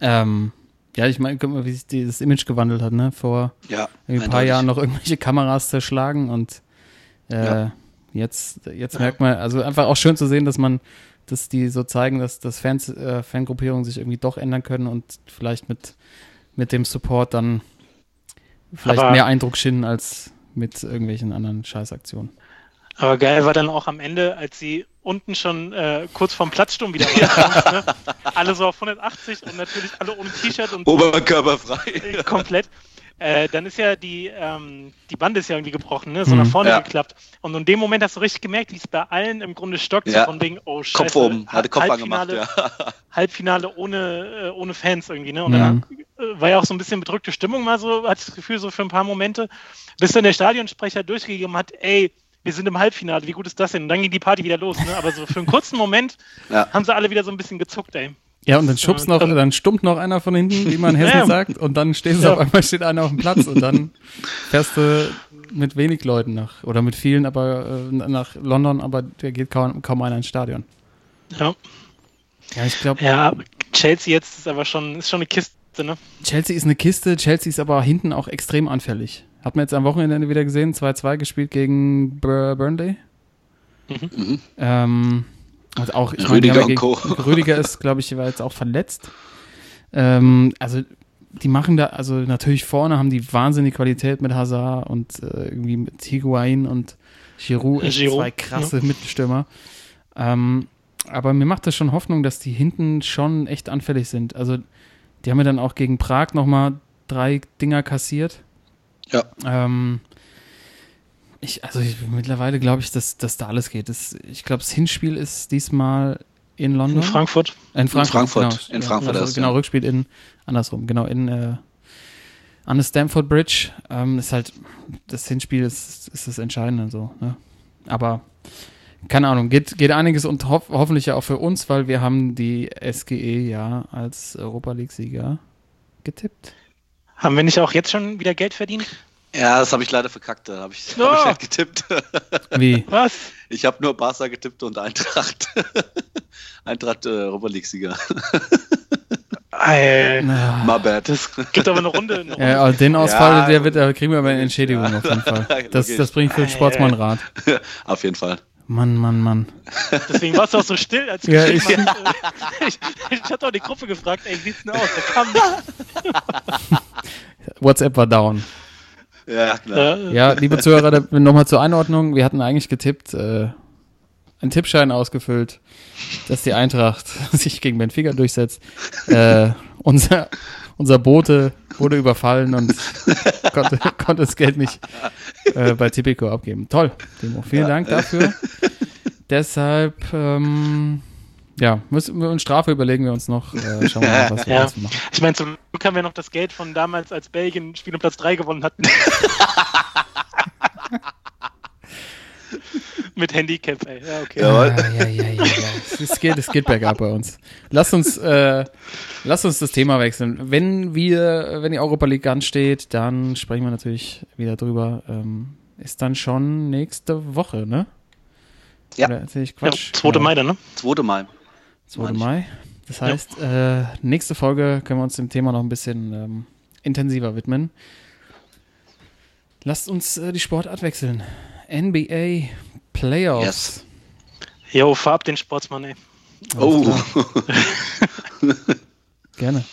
Ähm, ja, ich meine, guck mal, wie sich dieses Image gewandelt hat, ne? Vor ja, ein paar. Jahren noch irgendwelche Kameras zerschlagen und äh, Ja. jetzt, jetzt merkt man, also einfach auch schön zu sehen, dass man, dass die so zeigen, dass, dass Fans, äh, Fangruppierungen sich irgendwie doch ändern können und vielleicht mit, mit dem Support dann vielleicht Aber- mehr Eindruck schinden als mit irgendwelchen anderen Scheißaktionen. Aber geil war dann auch am Ende, als sie unten schon äh, kurz vorm Platzsturm wieder waren. Ne? Alle so auf 180 und natürlich alle ohne T-Shirt und Oberkörperfrei. komplett. Äh, dann ist ja die, ähm, die Bande ist ja irgendwie gebrochen, ne? so Mhm. nach vorne Ja. geklappt. Und in dem Moment hast du richtig gemerkt, wie es bei allen im Grunde stockt, Ja. so von wegen, oh scheiße, Kopf oben, hatte Kopf Halbfinale, angemacht, ja. Halbfinale ohne, äh, ohne Fans irgendwie. Ne? Und Mhm. dann äh, war ja auch so ein bisschen bedrückte Stimmung mal so, hatte ich das Gefühl, so für ein paar Momente, bis dann der Stadionsprecher durchgegeben hat, ey, wir sind im Halbfinale, wie gut ist das denn? Und dann ging die Party wieder los. Ne? Aber so für einen kurzen Moment haben sie alle wieder so ein bisschen gezuckt, ey. Ja, und dann schubst noch, dann- dann stummt noch einer von hinten, wie man in Hessen Ja. sagt, und dann stehst du Ja. auf einmal steht einer auf dem Platz und dann fährst du mit wenig Leuten nach, oder mit vielen, aber äh, nach London, aber da geht kaum, kaum einer ins Stadion. Ja, Ja, ich glaube, ja Chelsea jetzt ist aber schon, ist schon eine Kiste, ne? Chelsea ist eine Kiste, Chelsea ist aber hinten auch extrem anfällig. Hat man jetzt am Wochenende wieder gesehen, 2-2 gespielt gegen Bur Burnley. Mhm. Ähm, und auch, ich Rüdiger meine, die ja Rüdiger ist, glaube ich, war jetzt auch verletzt. Ähm, also, die machen da, also natürlich vorne haben die wahnsinnige Qualität mit Hazard und äh, irgendwie mit Higuain und Giroud, echt Giroud, zwei krasse Mittelstürmer. Ähm, aber mir macht das schon Hoffnung, dass die hinten schon echt anfällig sind. Also, die haben ja dann auch gegen Prag nochmal drei Dinger kassiert. Ja. Ähm, ich, also ich, mittlerweile glaube ich, dass, dass da alles geht. Das, ich glaube, das Hinspiel ist diesmal in London. In Frankfurt. In Frankfurt. Frankfurt. Genau, In Frankfurt erst, genau, ja. Rückspiel in, andersrum, genau, in, äh, an der Stamford Bridge. Ähm, ist halt, das Hinspiel ist, ist das Entscheidende so, ne? Aber, keine Ahnung, geht, geht einiges und hoff, hoffentlich ja auch für uns, weil wir haben die SGE ja als Europa League-Sieger getippt. Haben wir nicht auch jetzt schon wieder Geld verdient? Ja, das habe ich leider verkackt. Da habe ich, Oh. hab ich nicht getippt. Wie? Was? Ich habe nur Barca getippt und Eintracht. Eintracht äh, Europa League-Sieger. Ey, Na, My bad. das gibt aber eine Runde. Eine Runde. ja, aber den Ausfall, Ja, der wird, da kriegen wir aber eine Entschädigung ja. auf jeden Fall. Das, Okay. das bringt für den Sportsmannrat. Auf jeden Fall. Mann, Mann, Mann. Deswegen warst du auch so still, als du Ja, geschrieben ich- hast. Ich, ich, hatte auch die Gruppe gefragt, ey, wie sieht's denn aus? Da kam nichts. WhatsApp war down. Ja, klar. Ja, liebe Zuhörer, nochmal zur Einordnung. Wir hatten eigentlich getippt, äh, einen Tippschein ausgefüllt, dass die Eintracht sich gegen Benfica durchsetzt. Äh, unser, unser Bote wurde überfallen und konnte, konnte das Geld nicht äh, bei Tipico abgeben. Toll, Timo. Vielen Dank dafür. Deshalb, ähm, Ja, müssen wir uns Strafe überlegen wir uns noch. Äh, schauen wir mal, was wir Ja. jetzt machen. Ich meine, zum Glück haben wir noch das Geld von damals, als Belgien Spiel um Platz 3 gewonnen hatten. Mit Handicap, ey. Ja, okay. Jawohl. Ja, ja, ja, ja. Es, geht, es geht bergab bei uns. Lasst uns, äh, lasst uns das Thema wechseln. Wenn wir, wenn die Europa League ansteht, dann sprechen wir natürlich wieder drüber. Ähm, ist dann schon nächste Woche, ne? Ja. Oder ich Ja, Quatsch? 2. Genau. Mai dann, ne? 2. Mai. 2. meine ich. Mai. Das heißt, äh, nächste Folge können wir uns dem Thema noch ein bisschen ähm, intensiver widmen. Lasst uns äh, die Sportart wechseln. NBA Playoffs. Yes. Jo, fahr ab den Sportsmann, ey. Oh, Gerne.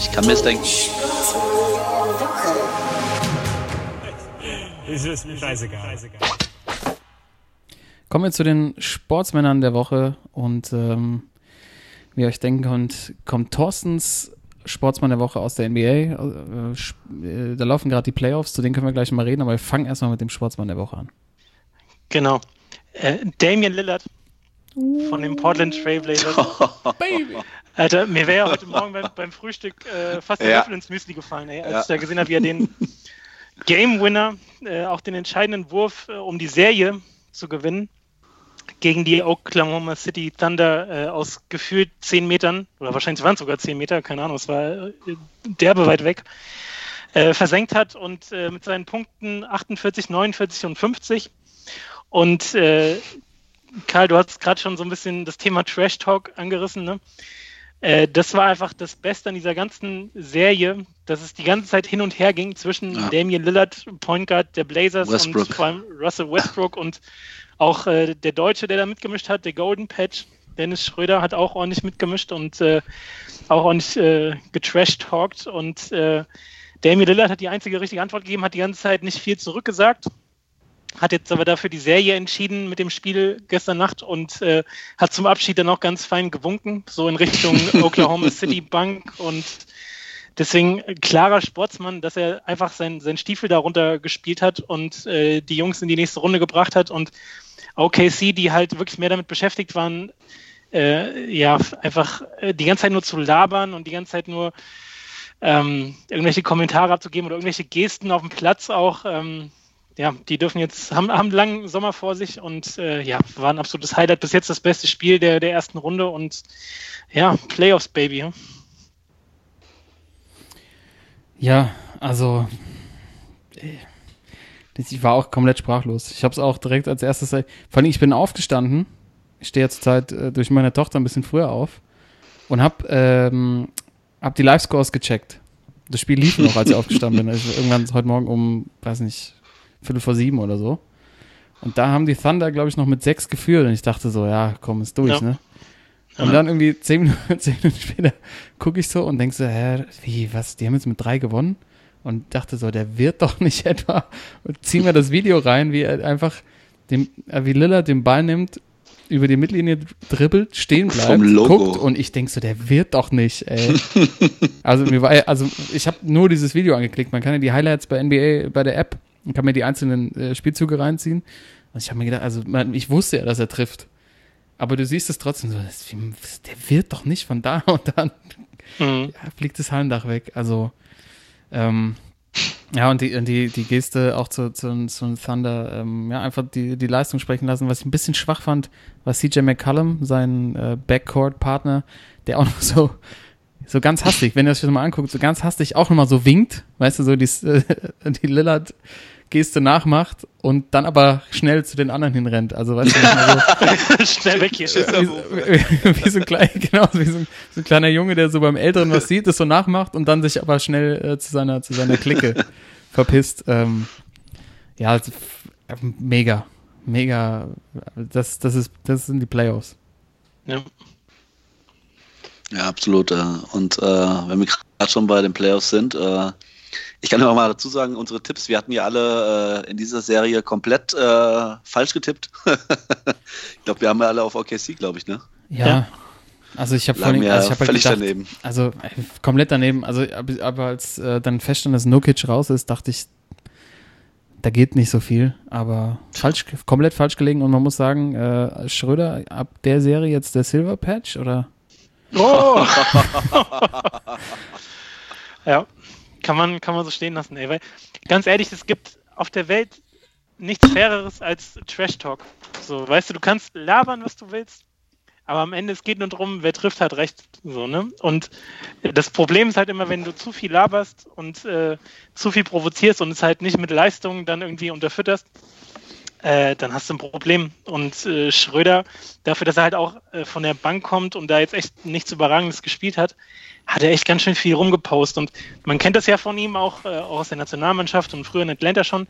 ich kann mir jetzt denken. Ist es mir scheißegal. Kommen wir zu den Sportsmännern der Woche und ähm, wie ihr euch denken könnt, kommt Thorstens Sportsmann der Woche aus der NBA. Äh, äh, da laufen gerade die Playoffs, zu denen können wir gleich mal reden, aber wir fangen erstmal mit dem Sportsmann der Woche an. Genau. Äh, Damian Lillard von den Portland Trailblazers. Alter, mir wäre ja heute Morgen beim, beim Frühstück äh, fast der Ja. Löffel ins Müsli gefallen, ey, als Ja. ich da gesehen habe, wie er den Game Winner, äh, auch den entscheidenden Wurf, äh, um die Serie zu gewinnen, gegen die Oklahoma City Thunder äh, aus gefühlt 10 Metern, oder wahrscheinlich waren es sogar 10 Meter, keine Ahnung, es war äh, derbe weit weg, äh, versenkt hat und äh, mit seinen Punkten 48, 49 und 50. Und äh, Karl, du hast gerade schon so ein bisschen das Thema Trash Talk angerissen, ne? Äh, das war einfach das Beste an dieser ganzen Serie, dass es die ganze Zeit hin und her ging zwischen Ja. Damian Lillard, Point Guard der Blazers Westbrook. und vor allem Russell Westbrook und auch äh, der Deutsche, der da mitgemischt hat, der Golden Patch, Dennis Schröder hat auch ordentlich mitgemischt und äh, auch ordentlich äh, getrash-talkt und äh, Damian Lillard hat die einzige richtige Antwort gegeben, hat die ganze Zeit nicht viel zurückgesagt, hat jetzt aber dafür die Serie entschieden mit dem Spiel gestern Nacht und äh, hat zum Abschied dann auch ganz fein gewunken, so in Richtung Oklahoma City Bank und deswegen äh, klarer Sportsmann, dass er einfach sein, sein Stiefel darunter gespielt hat und äh, die Jungs in die nächste Runde gebracht hat und OKC, die halt wirklich mehr damit beschäftigt waren, äh, ja, einfach äh, die ganze Zeit nur zu labern und die ganze Zeit nur ähm, irgendwelche Kommentare abzugeben oder irgendwelche Gesten auf dem Platz auch. Ähm, ja, die dürfen jetzt, haben, haben einen langen Sommer vor sich und äh, ja, war ein absolutes Highlight. Bis jetzt das beste Spiel der, der ersten Runde und ja, Playoffs, Baby. ja. Ja, also äh, ich war auch komplett sprachlos. Ich habe es auch direkt als erstes, vor allem ich bin aufgestanden, ich stehe jetzt Zeit äh, durch meine Tochter ein bisschen früher auf und habe ähm, hab die Live-Scores gecheckt. Das Spiel lief noch, als ich aufgestanden bin. Also irgendwann heute Morgen um, weiß nicht, Viertel vor sieben oder so. Und da haben die Thunder, glaube ich, noch mit sechs geführt und ich dachte so, ja, komm, ist durch, Ja. ne? Und dann irgendwie zehn Minuten, zehn Minuten später gucke ich so und denk so, hä, wie, was, die haben jetzt mit drei gewonnen? Und dachte so, der wird doch nicht etwa. Und zieh mir das Video rein, wie er einfach, dem, äh, wie Lillard den Ball nimmt, über die Mittellinie dribbelt, stehen bleibt, guckt und ich denk so, der wird doch nicht, ey. also mir war, also ich habe nur dieses Video angeklickt. Man kann ja die Highlights bei NBA, bei der App, und kann mir die einzelnen äh, Spielzüge reinziehen. Und ich habe mir gedacht, also man, ich wusste ja, dass er trifft. Aber du siehst es trotzdem so, das, der wird doch nicht von da und dann Mhm. ja, fliegt das Hallendach weg. Also, ähm, ja, und die, und die, die Geste auch zu, zu, zu Thunder, ähm, ja, einfach die, die Leistung sprechen lassen. Was ich ein bisschen schwach fand, war CJ McCollum, sein äh, Backcourt-Partner, der auch noch so, so ganz hastig, wenn ihr das schon mal anguckt, so ganz hastig auch nochmal so winkt, weißt du, so die, äh, die Lillard-Geste nachmacht und dann aber schnell zu den anderen hinrennt. Also, weißt du, so, Schnell weg hier. wie, wie, so ein kleiner, genau, wie so ein, so ein kleiner Junge, der so beim Älteren was sieht, das so nachmacht und dann sich aber schnell äh, zu seiner zu seiner Clique verpisst. Ähm, ja, also, f- mega, mega. Das das ist das sind die Playoffs. Ja. Ja, absolut. Äh, und äh, wenn wir gerade schon bei den Playoffs sind, äh, ich kann auch mal dazu sagen, unsere Tipps, wir hatten ja alle äh, in dieser Serie komplett äh, falsch getippt. ich glaube, wir haben ja alle auf OKC, glaube ich, ne? Ja. Ja. Also ich habe vorhin, also ich habe halt völlig gedacht, daneben. also äh, komplett daneben. Also aber, als äh, dann feststand, dass Nukic raus ist, dachte ich, da geht nicht so viel, aber falsch, komplett falsch gelegen und man muss sagen, äh, Schröder ab der Serie jetzt der Silver Patch oder? Oh! ja, kann man, kann man so stehen lassen, ey. Weil, ganz ehrlich, es gibt auf der Welt nichts Faireres als Trash Talk. So, weißt du, du kannst labern, was du willst, aber am Ende es geht nur darum, wer trifft, hat recht. So, ne? Und das Problem ist halt immer, wenn du zu viel laberst und äh, zu viel provozierst und es halt nicht mit Leistung dann irgendwie unterfütterst, äh, dann hast du ein Problem. Und äh, Schröder, dafür, dass er halt auch äh, von der Bank kommt und da jetzt echt nichts Überragendes gespielt hat, hat er echt ganz schön viel rumgepostet. Und man kennt das ja von ihm auch, äh, auch aus der Nationalmannschaft und früher in Atlanta schon.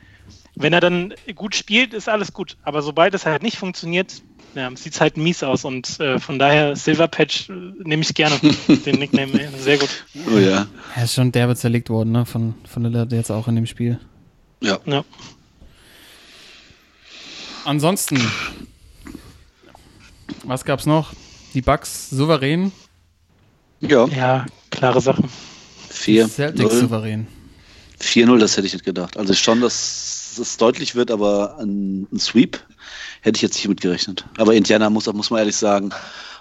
Wenn er dann gut spielt, ist alles gut. Aber sobald es halt nicht funktioniert, ja, sieht es halt mies aus. Und äh, von daher Silver Patch äh, nehme ich gerne, den Nickname. Sehr gut. Oh ja. Er ist schon derbe zerlegt worden, ne? Von, von Lillard jetzt auch in dem Spiel. Ja. Ja. Ansonsten, was gab's noch? Die Bucks souverän, Ja, ja, klare Sache. 4 Celtics 0. souverän. 4-0, das hätte ich nicht gedacht. Also schon, dass es deutlich wird, aber ein, ein Sweep hätte ich jetzt nicht mitgerechnet. Aber Indiana, muss, muss man ehrlich sagen,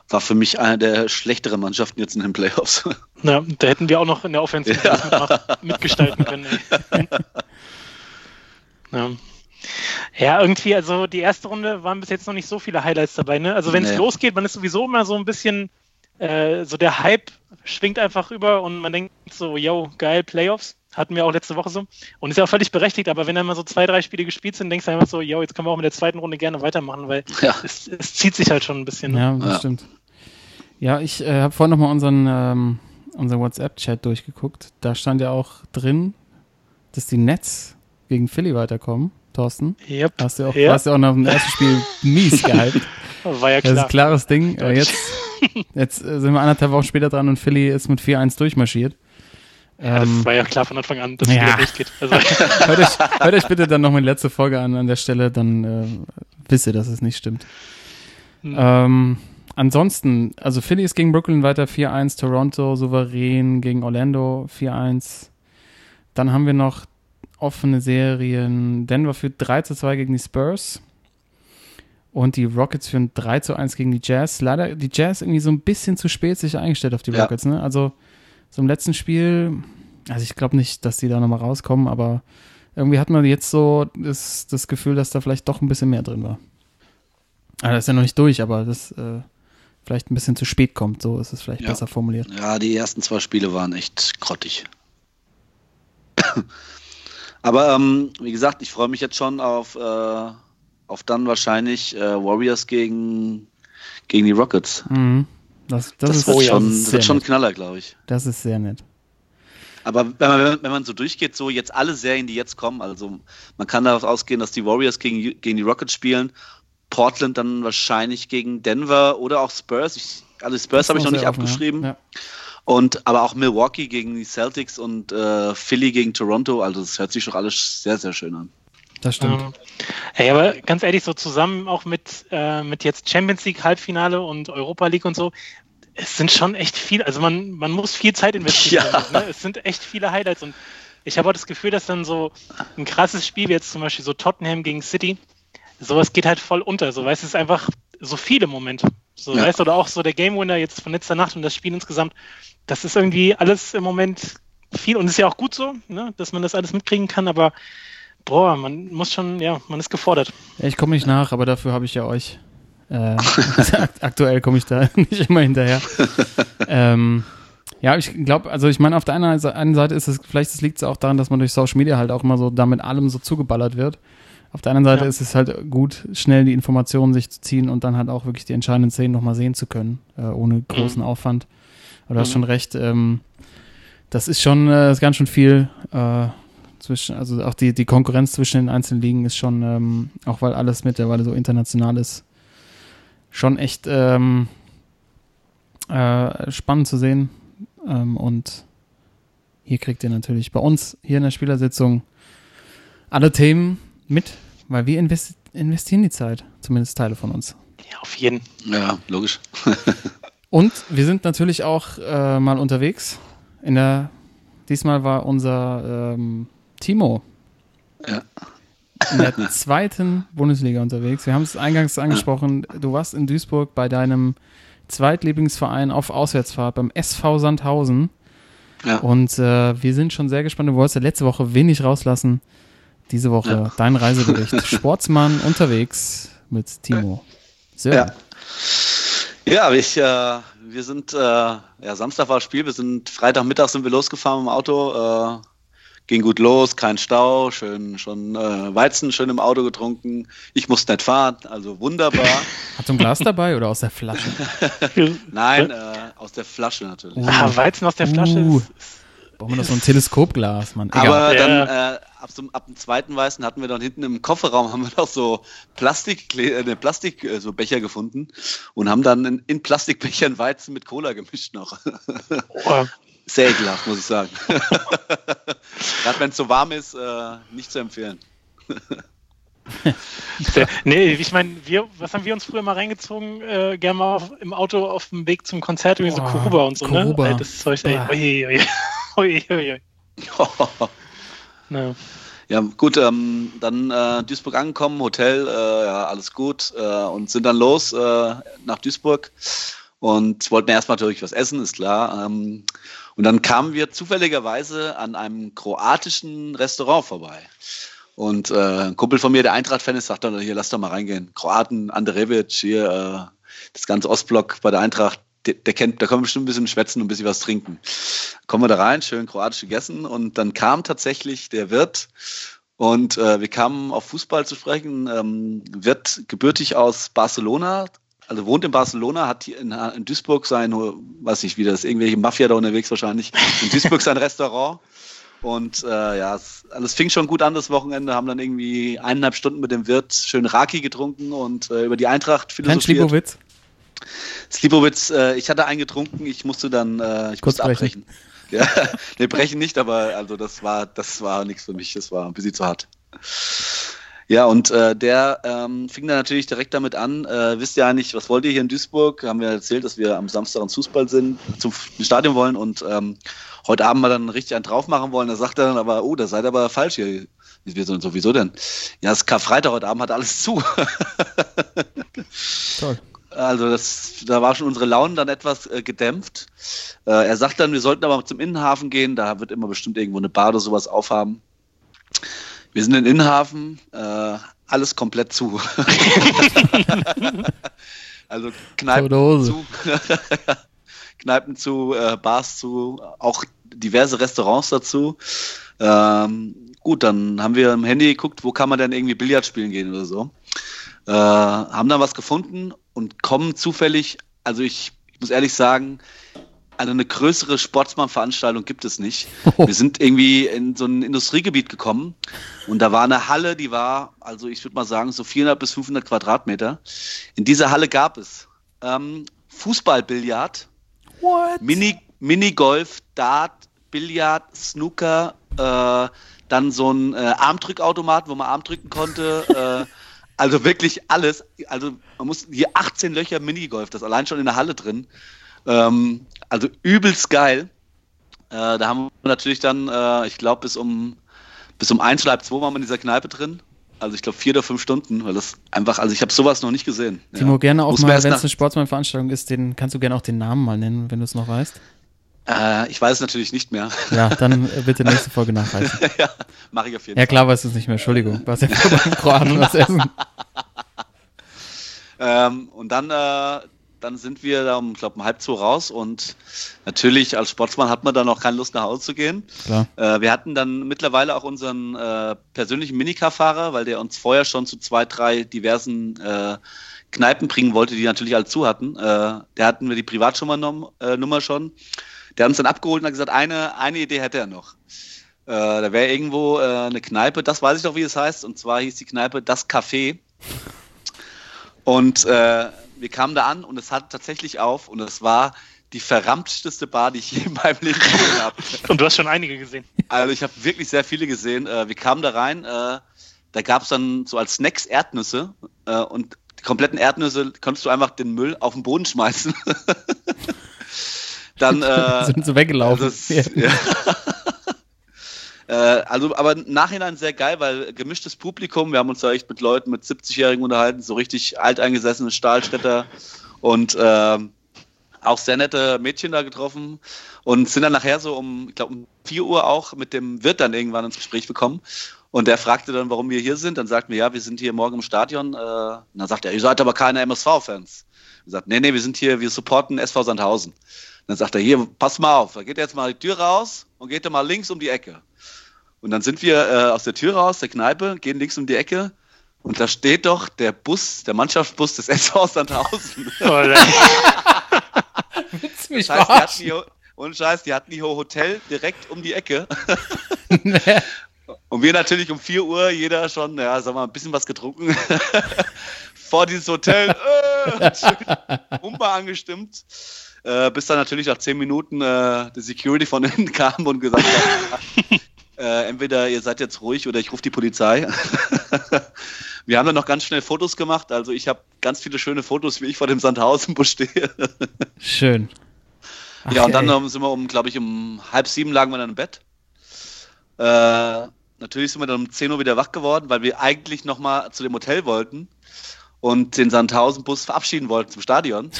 war für mich eine der schlechteren Mannschaften jetzt in den Playoffs. Ja, da hätten wir auch noch in der Offensive Ja. mitgestalten können. Ja. Ja, irgendwie, also die erste Runde waren bis jetzt noch nicht so viele Highlights dabei. Ne? Also wenn es Nee. losgeht, man ist sowieso immer so ein bisschen, äh, so der Hype schwingt einfach rüber und man denkt so, yo, geil, Playoffs. Hatten wir auch letzte Woche so. Und ist ja auch völlig berechtigt, aber wenn dann mal so zwei, drei Spiele gespielt sind, denkst du einfach so, yo, jetzt können wir auch mit der zweiten Runde gerne weitermachen, weil Ja. es, es zieht sich halt schon ein bisschen. Ne? Ja, das Ja. stimmt. Ja, ich äh, habe vorhin nochmal unseren, ähm, unseren WhatsApp-Chat durchgeguckt. Da stand ja auch drin, dass die Nets gegen Philly weiterkommen. Thorsten, Yep. hast du auch, Ja. warst du auch noch im ersten Spiel mies gehypt. War ja Das ist klar. ein klares Ding. Jetzt jetzt äh, sind wir anderthalb Wochen später dran und Philly ist mit 4-1 durchmarschiert. Ja, das Ähm, war ja klar von Anfang an, dass es ja. wieder durchgeht. Also, hört, euch, hört euch bitte dann nochmal die letzte Folge an an der Stelle, dann äh, wisst ihr, dass es nicht stimmt. Hm. Ähm, ansonsten, also Philly ist gegen Brooklyn weiter 4-1, Toronto souverän gegen Orlando 4-1. Dann haben wir noch offene Serien. Denver führt 3 zu 2 gegen die Spurs. Und die Rockets führen 3 zu 1 gegen die Jazz. Leider die Jazz irgendwie so ein bisschen zu spät sich eingestellt auf die Ja. Rockets. Ne? Also so im letzten Spiel, also ich glaube nicht, dass die da nochmal rauskommen, aber irgendwie hat man jetzt so das, das Gefühl, dass da vielleicht doch ein bisschen mehr drin war. Ah, das ist ja noch nicht durch, aber das äh, vielleicht ein bisschen zu spät kommt. So ist es vielleicht Ja. besser formuliert. Ja, die ersten zwei Spiele waren echt grottig. Aber ähm, wie gesagt, ich freue mich jetzt schon auf, äh, auf dann wahrscheinlich äh, Warriors gegen, gegen die Rockets. Mhm. Das, das, Das, ist, wird, schon, das wird schon ein nett. Knaller, glaube ich. Das ist sehr nett. Aber wenn man, wenn man so durchgeht, so jetzt alle Serien, die jetzt kommen, also man kann daraus ausgehen, dass die Warriors gegen, gegen die Rockets spielen, Portland dann wahrscheinlich gegen Denver oder auch Spurs. Ich, also Spurs habe ich noch nicht offen, abgeschrieben. Ja. Ja. Und aber auch Milwaukee gegen die Celtics und äh, Philly gegen Toronto. Also das hört sich doch alles sehr, sehr schön an. Das stimmt. Ähm, hey, aber ganz ehrlich, so zusammen auch mit, äh, mit jetzt Champions League Halbfinale und Europa League und so, es sind schon echt viel, also man, man muss viel Zeit investieren. Ja. Ne? Es sind echt viele Highlights und ich habe auch das Gefühl, dass dann so ein krasses Spiel, wie jetzt zum Beispiel so Tottenham gegen City, sowas geht halt voll unter. So, weißt du, es ist einfach so viele Momente. So, Ja. weißt du, oder auch so der Game Winner jetzt von letzter Nacht und das Spiel insgesamt, das ist irgendwie alles im Moment viel und ist ja auch gut so, ne, dass man das alles mitkriegen kann, aber boah, man muss schon, ja, man ist gefordert. Ja, ich komme nicht nach, aber dafür habe ich ja euch. Äh, akt- aktuell komme ich da nicht immer hinterher. ähm, ja, ich glaube, also ich meine, auf der einen Seite ist es, vielleicht liegt es auch daran, dass man durch Social Media halt auch immer so damit allem so zugeballert wird. Auf der anderen Seite Ja. ist es halt gut, schnell die Informationen sich zu ziehen und dann halt auch wirklich die entscheidenden Szenen nochmal sehen zu können, äh, ohne großen Aufwand. Aber du hast Mhm. schon recht, ähm, das ist schon äh, ist ganz schön viel. Äh, zwischen, also auch die, die Konkurrenz zwischen den einzelnen Ligen ist schon, ähm, auch weil alles mittlerweile so international ist, schon echt ähm, äh, spannend zu sehen. Ähm, und hier kriegt ihr natürlich bei uns hier in der Spielersitzung alle Themen mit, weil wir investi investieren die Zeit, zumindest Teile von uns. Ja, auf jeden. Ja, logisch. Und wir sind natürlich auch äh, mal unterwegs. In der, diesmal war unser ähm, Timo Ja. in der zweiten Bundesliga unterwegs. Wir haben es eingangs angesprochen. Du warst in Duisburg bei deinem Zweitlieblingsverein auf Auswärtsfahrt beim SV Sandhausen. Ja. Und äh, wir sind schon sehr gespannt. Du wolltest ja letzte Woche wenig rauslassen. Diese Woche Ja. dein Reisebericht. Sportsmann unterwegs mit Timo. Sören. Ja. Ja, ich, äh, wir sind, äh, ja, Samstag war das Spiel, wir sind, Freitagmittag sind wir losgefahren im Auto, äh, ging gut los, kein Stau, schön, schon äh, Weizen schön im Auto getrunken. Ich musste nicht fahren, also wunderbar. Hat so ein Glas dabei oder aus der Flasche? Nein, äh, aus der Flasche natürlich. Uh. Ah, Weizen aus der Flasche. Uh. Brauchen wir noch so ein Teleskopglas, Mann. Egal. Aber Ja. dann äh, ab, so, ab dem zweiten Weißen hatten wir dann hinten im Kofferraum haben wir noch so Plastik, äh, ne, Plastik äh, so Becher gefunden und haben dann in, in Plastikbechern Weizen mit Cola gemischt noch. Oh, Sehr ekelhaft, muss ich sagen. Gerade wenn es so warm ist, äh, nicht zu empfehlen. nee, ich meine, wir, was haben wir uns früher mal reingezogen? Äh, gerne mal auf, im Auto auf dem Weg zum Konzert, irgendwie so Oh, Kuruba und so, Kuruba. ne? Ey, Das Zeug, ey, Ah. ui, ui, ui, Na, ja, gut, ähm, dann äh, Duisburg angekommen, Hotel, äh, ja, alles gut äh, und sind dann los äh, nach Duisburg und wollten erstmal natürlich was essen, ist klar. Ähm, und dann kamen wir zufälligerweise an einem kroatischen Restaurant vorbei. Und äh, ein Kumpel von mir, der Eintracht-Fan ist, sagt dann, hier, lass doch mal reingehen. Kroaten, Andrevic, hier, äh, das ganze Ostblock bei der Eintracht, der, der kennt, da können wir bestimmt ein bisschen schwätzen und ein bisschen was trinken. Kommen wir da rein, schön kroatisch gegessen und dann kam tatsächlich der Wirt und äh, wir kamen auf Fußball zu sprechen. Ähm, Wirt gebürtig aus Barcelona, also wohnt in Barcelona, hat hier in, in Duisburg sein, weiß nicht, wie das, irgendwelche Mafia da unterwegs wahrscheinlich, in Duisburg sein Restaurant. Und äh, ja, es, also es fing schon gut an das Wochenende, haben dann irgendwie eineinhalb Stunden mit dem Wirt schön Raki getrunken und äh, über die Eintracht philosophiert. Schlibowitz. Slipowitz, äh, ich hatte einen getrunken, ich musste dann, äh, ich Kurz musste brechen. abbrechen. Ja, nee, brechen nicht, aber also das war, das war nichts für mich, das war ein bisschen zu hart. Ja, und äh, der ähm, fing dann natürlich direkt damit an, äh, wisst ihr eigentlich, was wollt ihr hier in Duisburg? Haben wir erzählt, dass wir am Samstag ins Fußball sind, zum Stadion wollen und ähm, heute Abend mal dann richtig einen drauf machen wollen. Da sagt er dann aber, oh, da seid aber falsch hier. Wir so, so, wieso denn? Ja, es ist Karfreitag, heute Abend hat alles zu. Toll. Also das, da war schon unsere Launen dann etwas äh, gedämpft. Äh, er sagt dann, wir sollten aber zum Innenhafen gehen, da wird immer bestimmt irgendwo eine Bar oder sowas aufhaben. Wir sind in Innenhafen, äh, alles komplett zu. also Kneipen zu, Kneipen zu, äh, Bars zu, auch diverse Restaurants dazu. Ähm, gut, dann haben wir im Handy geguckt, wo kann man denn irgendwie Billard spielen gehen oder so. Äh, haben dann was gefunden und kommen zufällig, also ich, ich muss ehrlich sagen, also eine größere Sportsmann-Veranstaltung gibt es nicht. Wir sind irgendwie in so ein Industriegebiet gekommen und da war eine Halle, die war, also ich würde mal sagen, so 400 bis 500 Quadratmeter. In dieser Halle gab es ähm, Fußballbillard? Mini, Minigolf, Dart, Billard, Snooker, äh, dann so ein äh, Armdrückautomat, wo man Arm drücken konnte. äh, also wirklich alles. Also man muss hier 18 Löcher Minigolf, das allein schon in der Halle drin. Ähm, also übelst geil. Äh, da haben wir natürlich dann, äh, ich glaube, bis um bis um eins oder halb zwei waren wir in dieser Kneipe drin. Also ich glaube vier oder fünf Stunden, weil das einfach, also ich habe sowas noch nicht gesehen. Timo, Ja. gerne auch Muss mal, wenn es eine Sportsmann-Veranstaltung ist, den kannst du gerne auch den Namen mal nennen, wenn du es noch weißt. Äh, ich weiß es natürlich nicht mehr. Ja, dann äh, bitte nächste Folge nachreichen. ja, mache ich auf jeden Ja, Fall. klar weißt du es nicht mehr. Entschuldigung. Was ja beim Kroaten was essen. Ähm, und dann, äh, dann sind wir da um, glaube um halb zwei raus und natürlich als Sportsmann hat man dann auch keine Lust nach Hause zu gehen. Klar. Äh, wir hatten dann mittlerweile auch unseren äh, persönlichen Minicar-Fahrer, weil der uns vorher schon zu zwei, drei diversen äh, Kneipen bringen wollte, die natürlich alle zu hatten. Äh, der hatten wir die Privatschummer-Nummer äh, Nummer schon. Der hat uns dann abgeholt und hat gesagt, eine, eine Idee hätte er noch. Äh, da wäre irgendwo äh, eine Kneipe, das weiß ich doch, wie es heißt, und zwar hieß die Kneipe Das Café. Und äh, wir kamen da an und es hat tatsächlich auf und es war die verrammteste Bar, die ich je in meinem Leben gesehen habe. Und du hast schon einige gesehen. Also ich habe wirklich sehr viele gesehen. Äh, wir kamen da rein, äh, da gab es dann so als Snacks Erdnüsse äh, und die kompletten Erdnüsse konntest du einfach den Müll auf den Boden schmeißen. dann äh, Sind so weggelaufen. also es, ja. Äh, also, aber im Nachhinein sehr geil, weil gemischtes Publikum, wir haben uns da echt mit Leuten mit 70-Jährigen unterhalten, so richtig alteingesessene Stahlstädter und ähm, auch sehr nette Mädchen da getroffen und sind dann nachher so um, ich glaube, um 4 Uhr auch mit dem Wirt dann irgendwann ins Gespräch bekommen. Und der fragte dann, warum wir hier sind. Dann sagten wir, ja, wir sind hier morgen im Stadion. Äh, und dann sagt er, ihr seid aber keine MSV-Fans. Wir sagten, nee, nee, wir sind hier, wir supporten SV Sandhausen. Dann sagt er, hier, pass mal auf, da geht jetzt mal die Tür raus und geht dann mal links um die Ecke. Und dann sind wir äh, aus der Tür raus, der Kneipe, gehen links um die Ecke und da steht doch der Bus, der Mannschaftsbus des SV Sandhausen. Willst mich Das heißt, die hatten verarschen? hier, ohne Scheiß, die hatten hier Hotel direkt um die Ecke. Und wir natürlich um 4 Uhr, jeder schon, ja, sag mal, ein bisschen was getrunken. Vor dieses Hotel, äh, Humba angestimmt. Äh, bis dann natürlich nach 10 Minuten äh, die Security von innen kam und gesagt hat, äh, entweder ihr seid jetzt ruhig oder ich rufe die Polizei. Wir haben dann noch ganz schnell Fotos gemacht. Also ich habe ganz viele schöne Fotos, wie ich vor dem Sandhausen-Bus stehe. Schön. Ach, ja, und dann ey. sind wir um, glaube ich, um halb sieben lagen wir dann im Bett. Äh, natürlich sind wir dann um 10 Uhr wieder wach geworden, weil wir eigentlich nochmal zu dem Hotel wollten und den Sandhausen-Bus verabschieden wollten zum Stadion.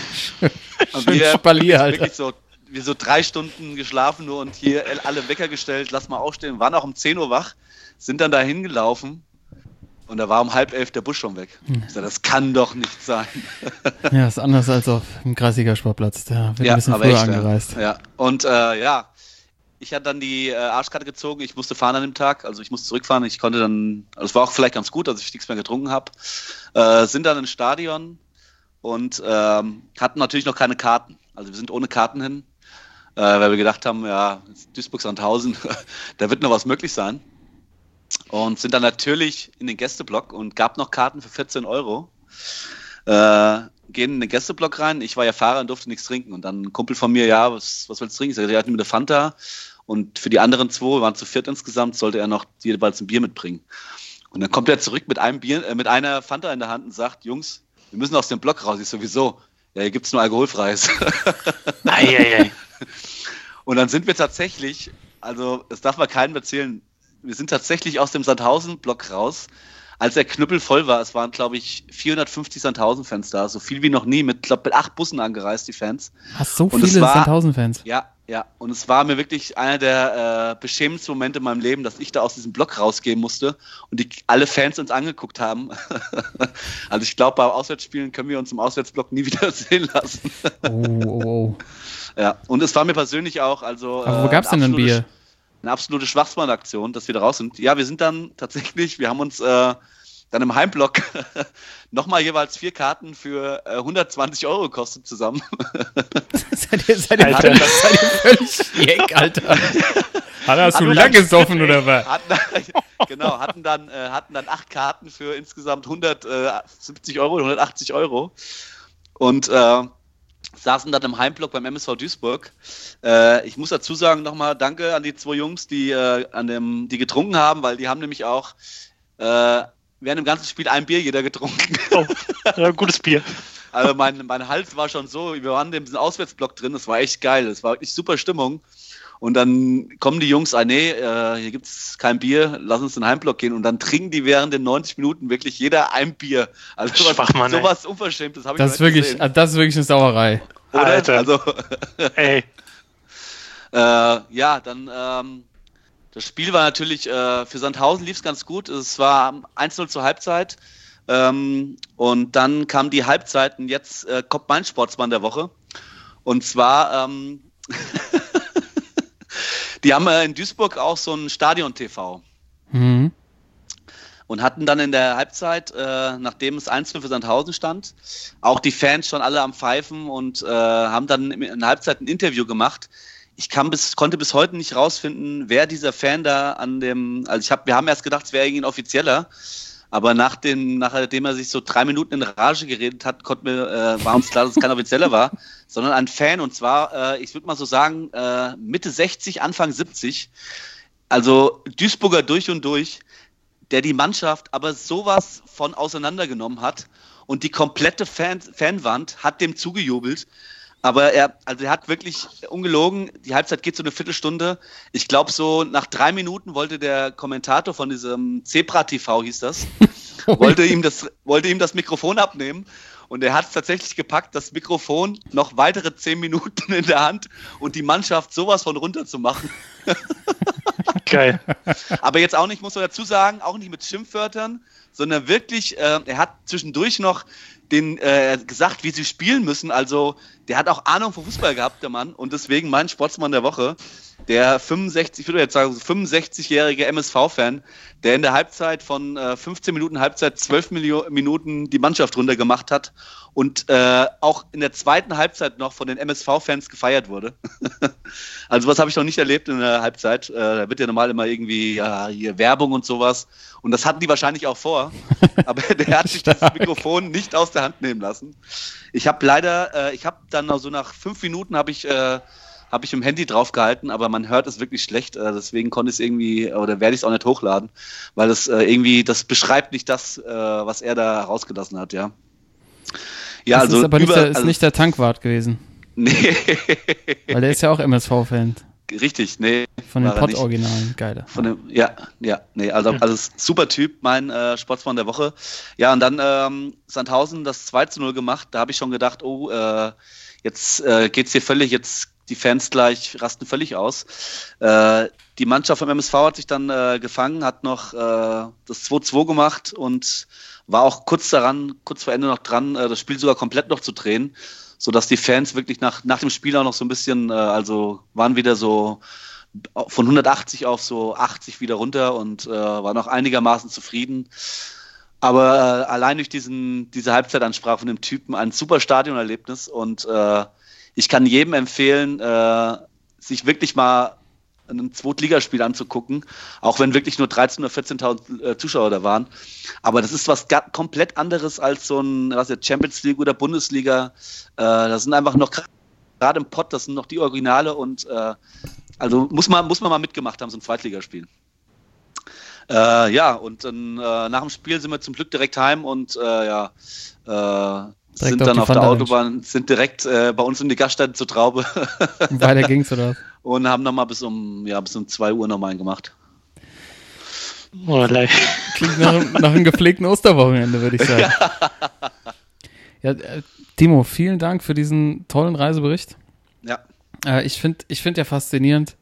und Schön Spalier, Alter. wirklich so, wir so drei Stunden geschlafen nur und hier alle Wecker gestellt, lass mal aufstehen, waren auch um 10 Uhr wach, sind dann da hingelaufen und da war um halb elf der Bus schon weg. Hm. Sag, das kann doch nicht sein. Ja, ist anders als auf dem Kreisiger Sportplatz. Da wird ein bisschen früher echt, angereist. Ja. ja. Und äh, ja, ich hatte dann die äh, Arschkarte gezogen. Ich musste fahren an dem Tag, also ich musste zurückfahren. Ich konnte dann, also es war auch vielleicht ganz gut, dass ich nichts mehr getrunken habe. Äh, sind dann ins Stadion und ähm, hatten natürlich noch keine Karten. Also wir sind ohne Karten hin, äh, weil wir gedacht haben, ja, Duisburg-Sandhausen, da wird noch was möglich sein. Und sind dann natürlich in den Gästeblock und gab noch Karten für 14 Euro. Äh, gehen in den Gästeblock rein. Ich war ja Fahrer und durfte nichts trinken. Und dann ein Kumpel von mir, ja, was, was willst du trinken? Ich sagte, hat mir eine Fanta. Und für die anderen zwei, wir waren zu viert insgesamt, sollte er noch jeweils ein Bier mitbringen. Und dann kommt er zurück mit einem Bier, äh, mit einer Fanta in der Hand und sagt, Jungs, wir müssen aus dem Block raus. Ich sowieso. Ja, hier gibt's nur alkoholfreies. Eieiei. Und dann sind wir tatsächlich, also das darf man keinem erzählen, wir sind tatsächlich aus dem Sandhausen-Block raus. Als der Knüppel voll war, es waren, glaube ich, 450 Sandhausen-Fans da, so viel wie noch nie, mit, glaub, mit acht Bussen angereist, die Fans. Hast so Und es viele Sandhausen-Fans. Ja, ja. Und es war mir wirklich einer der äh, beschämendsten Momente in meinem Leben, dass ich da aus diesem Block rausgehen musste und die alle Fans uns angeguckt haben. also ich glaube, bei Auswärtsspielen können wir uns im Auswärtsblock nie wieder sehen lassen. Oh, oh, oh. ja. Und es war mir persönlich auch, also. Aber wo äh, gab's denn ein Bier? Eine absolute Schwachsmann-Aktion, dass wir da raus sind. Ja, wir sind dann tatsächlich, wir haben uns äh, dann im Heimblock nochmal jeweils vier Karten für äh, 120 Euro gekostet zusammen. seid ihr, seid ihr, Alter. völlig, seid ihr völlig schick, Alter? Hast Hatten du wir lang gesoffen oder was? hatten, genau, hatten dann, äh, hatten dann acht Karten für insgesamt 170 Euro, 180 Euro. Und äh, saßen dann im Heimblock beim MSV Duisburg. Äh, ich muss dazu sagen nochmal Danke an die zwei Jungs, die, äh, an dem, die getrunken haben, weil die haben nämlich auch äh, während dem ganzen Spiel ein Bier jeder getrunken. Oh, ja, gutes Bier. Also mein, mein Hals war schon so, wir waren in diesem Auswärtsblock drin, das war echt geil, das war wirklich super Stimmung. Und dann kommen die Jungs, ah nee, äh, hier gibt's kein Bier, lass uns in den Heimblock gehen. Und dann trinken die während den 90 Minuten wirklich jeder ein Bier. Also sowas, Schwachmann, ey. sowas Unverschämtes habe ich Das ist nicht wirklich, gesehen. also das ist wirklich eine Sauerei. Oder? Alter. Also, Ey, äh, ja, dann ähm, das Spiel war natürlich, äh, für Sandhausen lief es ganz gut. Es war 1-0 zur Halbzeit. Ähm, und dann kam die Halbzeit und jetzt äh, kommt mein Sportsmann der Woche. Und zwar, ähm, die haben äh, in Duisburg auch so ein Stadion-TV Mhm. und hatten dann in der Halbzeit, äh, nachdem es 1 für Sandhausen stand, auch die Fans schon alle am Pfeifen und äh, haben dann in der Halbzeit ein Interview gemacht. Ich bis, konnte bis heute nicht rausfinden, wer dieser Fan da an dem, also ich hab, wir haben erst gedacht, es wäre irgendwie ein offizieller, aber nach dem, nachdem er sich so drei Minuten in Rage geredet hat, konnten wir, äh, war uns klar, dass es kein offizieller war, sondern ein Fan und zwar, äh, ich würde mal so sagen, äh, Mitte 60, Anfang 70. Also Duisburger durch und durch, der die Mannschaft aber sowas von auseinandergenommen hat und die komplette Fan Fanwand hat dem zugejubelt. Aber er, also er hat wirklich ungelogen, die Halbzeit geht so eine Viertelstunde. Ich glaube, so nach drei Minuten wollte der Kommentator von diesem Zebra TV hieß das, wollte ihm das, wollte ihm das Mikrofon abnehmen. Und er hat es tatsächlich gepackt, das Mikrofon noch weitere zehn Minuten in der Hand und die Mannschaft sowas von runter zu machen. Geil. Aber jetzt auch nicht, muss man dazu sagen, auch nicht mit Schimpfwörtern, sondern wirklich, äh, er hat zwischendurch noch den äh, gesagt, wie sie spielen müssen. Also der hat auch Ahnung von Fußball gehabt, der Mann. Und deswegen mein Sportsmann der Woche, der 65, ich würde jetzt sagen, 65-jährige MSV-Fan, der in der Halbzeit von äh, 15 Minuten Halbzeit 12 Milio Minuten die Mannschaft runtergemacht hat und äh, auch in der zweiten Halbzeit noch von den MSV-Fans gefeiert wurde. also was habe ich noch nicht erlebt in der Halbzeit. Äh, da wird ja normal immer irgendwie ja, hier Werbung und sowas. Und das hatten die wahrscheinlich auch vor. Aber der hat sich das Mikrofon nicht aus der Hand nehmen lassen. Ich habe leider, äh, ich habe dann so nach fünf Minuten habe ich äh, habe ich im Handy draufgehalten, aber man hört es wirklich schlecht. Äh, deswegen konnte ich es irgendwie, oder werde ich es auch nicht hochladen, weil es äh, irgendwie, das beschreibt nicht das, äh, was er da rausgelassen hat, ja. Ja, das also ist aber nicht, der, ist also, nicht der Tankwart gewesen. Nee. Weil der ist ja auch MSV-Fan. Richtig, nee. Von den Pod-Originalen, geil. Von dem, ja, ja, nee, also, also super Typ, mein äh, Sportsmann der Woche. Ja, und dann ähm, Sandhausen das 2 zu 0 gemacht, da habe ich schon gedacht, oh, äh, jetzt äh, geht's hier völlig, jetzt die Fans gleich rasten völlig aus. Äh, die Mannschaft vom MSV hat sich dann äh, gefangen, hat noch äh, das 2-2 gemacht und war auch kurz daran, kurz vor Ende noch dran, äh, das Spiel sogar komplett noch zu drehen, sodass die Fans wirklich nach, nach dem Spiel auch noch so ein bisschen, äh, also waren wieder so von 180 auf so 80 wieder runter und äh, war noch einigermaßen zufrieden. Aber allein durch diesen, diese Halbzeitansprache von dem Typen ein super Stadionerlebnis und ich kann jedem empfehlen, äh, sich wirklich mal ein Zweitligaspiel anzugucken, auch wenn wirklich nur 13.000 oder 14.000 äh, Zuschauer da waren. Aber das ist was komplett anderes als so ein was jetzt, Champions League oder Bundesliga. Äh, das sind einfach noch gerade im Pott, das sind noch die Originale und äh, also muss man, muss man mal mitgemacht haben, so ein Zweitligaspiel. Äh, ja, und dann äh, nach dem Spiel sind wir zum Glück direkt heim und äh, ja, äh, Direkt sind dann auf, auf der Autobahn, sind direkt äh, bei uns in die Gaststätte zur Traube. Und weiter ging's, oder? Und haben nochmal bis um, ja, bis um 2 Uhr nochmal einen gemacht. Oh, Klingt nach, nach einem gepflegten Osterwochenende, würde ich sagen. ja, äh, Timo, vielen Dank für diesen tollen Reisebericht. Ja. Äh, ich finde ich find ja faszinierend,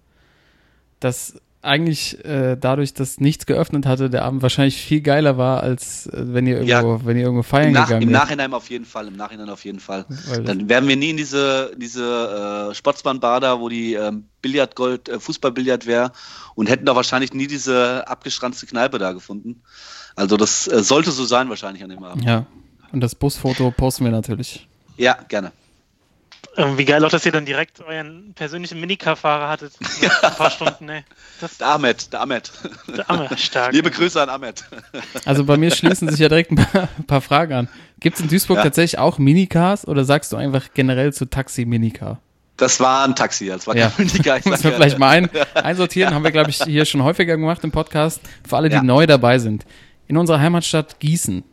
dass eigentlich äh, dadurch, dass nichts geöffnet hatte, der Abend wahrscheinlich viel geiler war, als äh, wenn ihr irgendwo, ja, wenn ihr irgendwo feiern nach, gegangen Im Nachhinein auf jeden Fall, im Nachhinein auf jeden Fall. Weil Dann wären wir nie in diese, diese äh, Sportsbahnbar da, wo die ähm, Billardgold, äh, Fußballbillard wäre und hätten da wahrscheinlich nie diese abgeschranzte Kneipe da gefunden. Also das äh, sollte so sein wahrscheinlich an dem Abend. Ja. Und das Busfoto posten wir natürlich. Ja, gerne. Ähm, wie geil auch, dass ihr dann direkt euren persönlichen Minicar-Fahrer hattet. Ein paar Stunden, ey. Das der Ahmed, der Ahmed. Der Ahmed, stark. Liebe Grüße an Ahmed. Also bei mir schließen sich ja direkt ein paar, ein paar Fragen an. Gibt es in Duisburg ja. tatsächlich auch Minicars oder sagst du einfach generell zu Taxi Minicar? Das war ein Taxi, das war kein ja. Minicar. Müssen wir vielleicht mal ein, einsortieren, haben wir, glaube ich, hier schon häufiger gemacht im Podcast. Für alle, die ja. neu dabei sind. In unserer Heimatstadt Gießen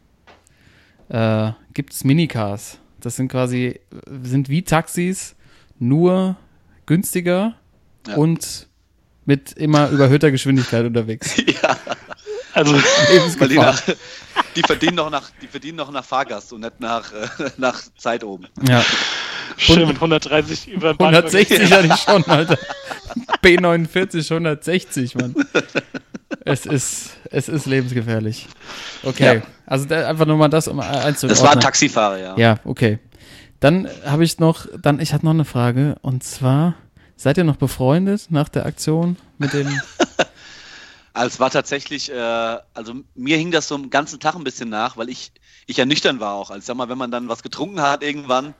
äh, gibt es Minicars. Das sind quasi, sind wie Taxis, nur günstiger ja. und mit immer überhöhter Geschwindigkeit unterwegs. Ja. Also die, nach, die, verdienen noch nach, die verdienen noch nach Fahrgast und nicht nach, äh, nach Zeit oben. Ja. Schön mit 130 über 160 hatte ich schon, Alter. B49 160, Mann. Es ist, es ist lebensgefährlich. Okay, ja. also da, einfach nur mal das um einzuordnen. Das war ein Taxifahrer, ja. Ja, okay. Dann habe ich noch, dann ich hatte noch eine Frage und zwar, seid ihr noch befreundet nach der Aktion mit dem? also es war tatsächlich, äh, also mir hing das so einen ganzen Tag ein bisschen nach, weil ich, ich ja nüchtern war auch. Also sag mal, wenn man dann was getrunken hat irgendwann,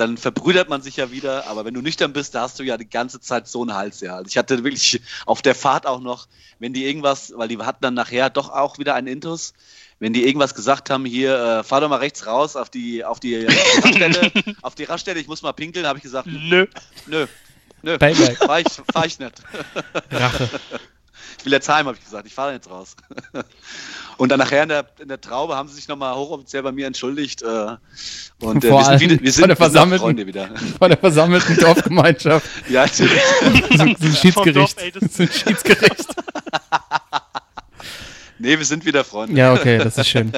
dann verbrüdert man sich ja wieder, aber wenn du nüchtern bist, da hast du ja die ganze Zeit so einen Hals, ja. Also ich hatte wirklich auf der Fahrt auch noch, wenn die irgendwas, weil die hatten dann nachher doch auch wieder einen Intus, wenn die irgendwas gesagt haben, hier, äh, fahr doch mal rechts raus auf die, auf die Raststelle, auf die Raststelle, ich muss mal pinkeln, habe ich gesagt, nö, nö, nö. Fahr ich, fahr ich nicht. Rache. Ich will jetzt heim, habe ich gesagt. Ich fahre jetzt raus. Und dann nachher in der, in der Traube haben sie sich nochmal hochoffiziell bei mir entschuldigt. Äh, und äh, wir sind, wieder, wir der sind, sind auch versammelten- Freunde wieder. Vor der versammelten Dorfgemeinschaft. Ja, So, so ein Vom Schiedsgericht. Ein Schiedsgericht. nee, wir sind wieder Freunde. Ja, okay, das ist schön.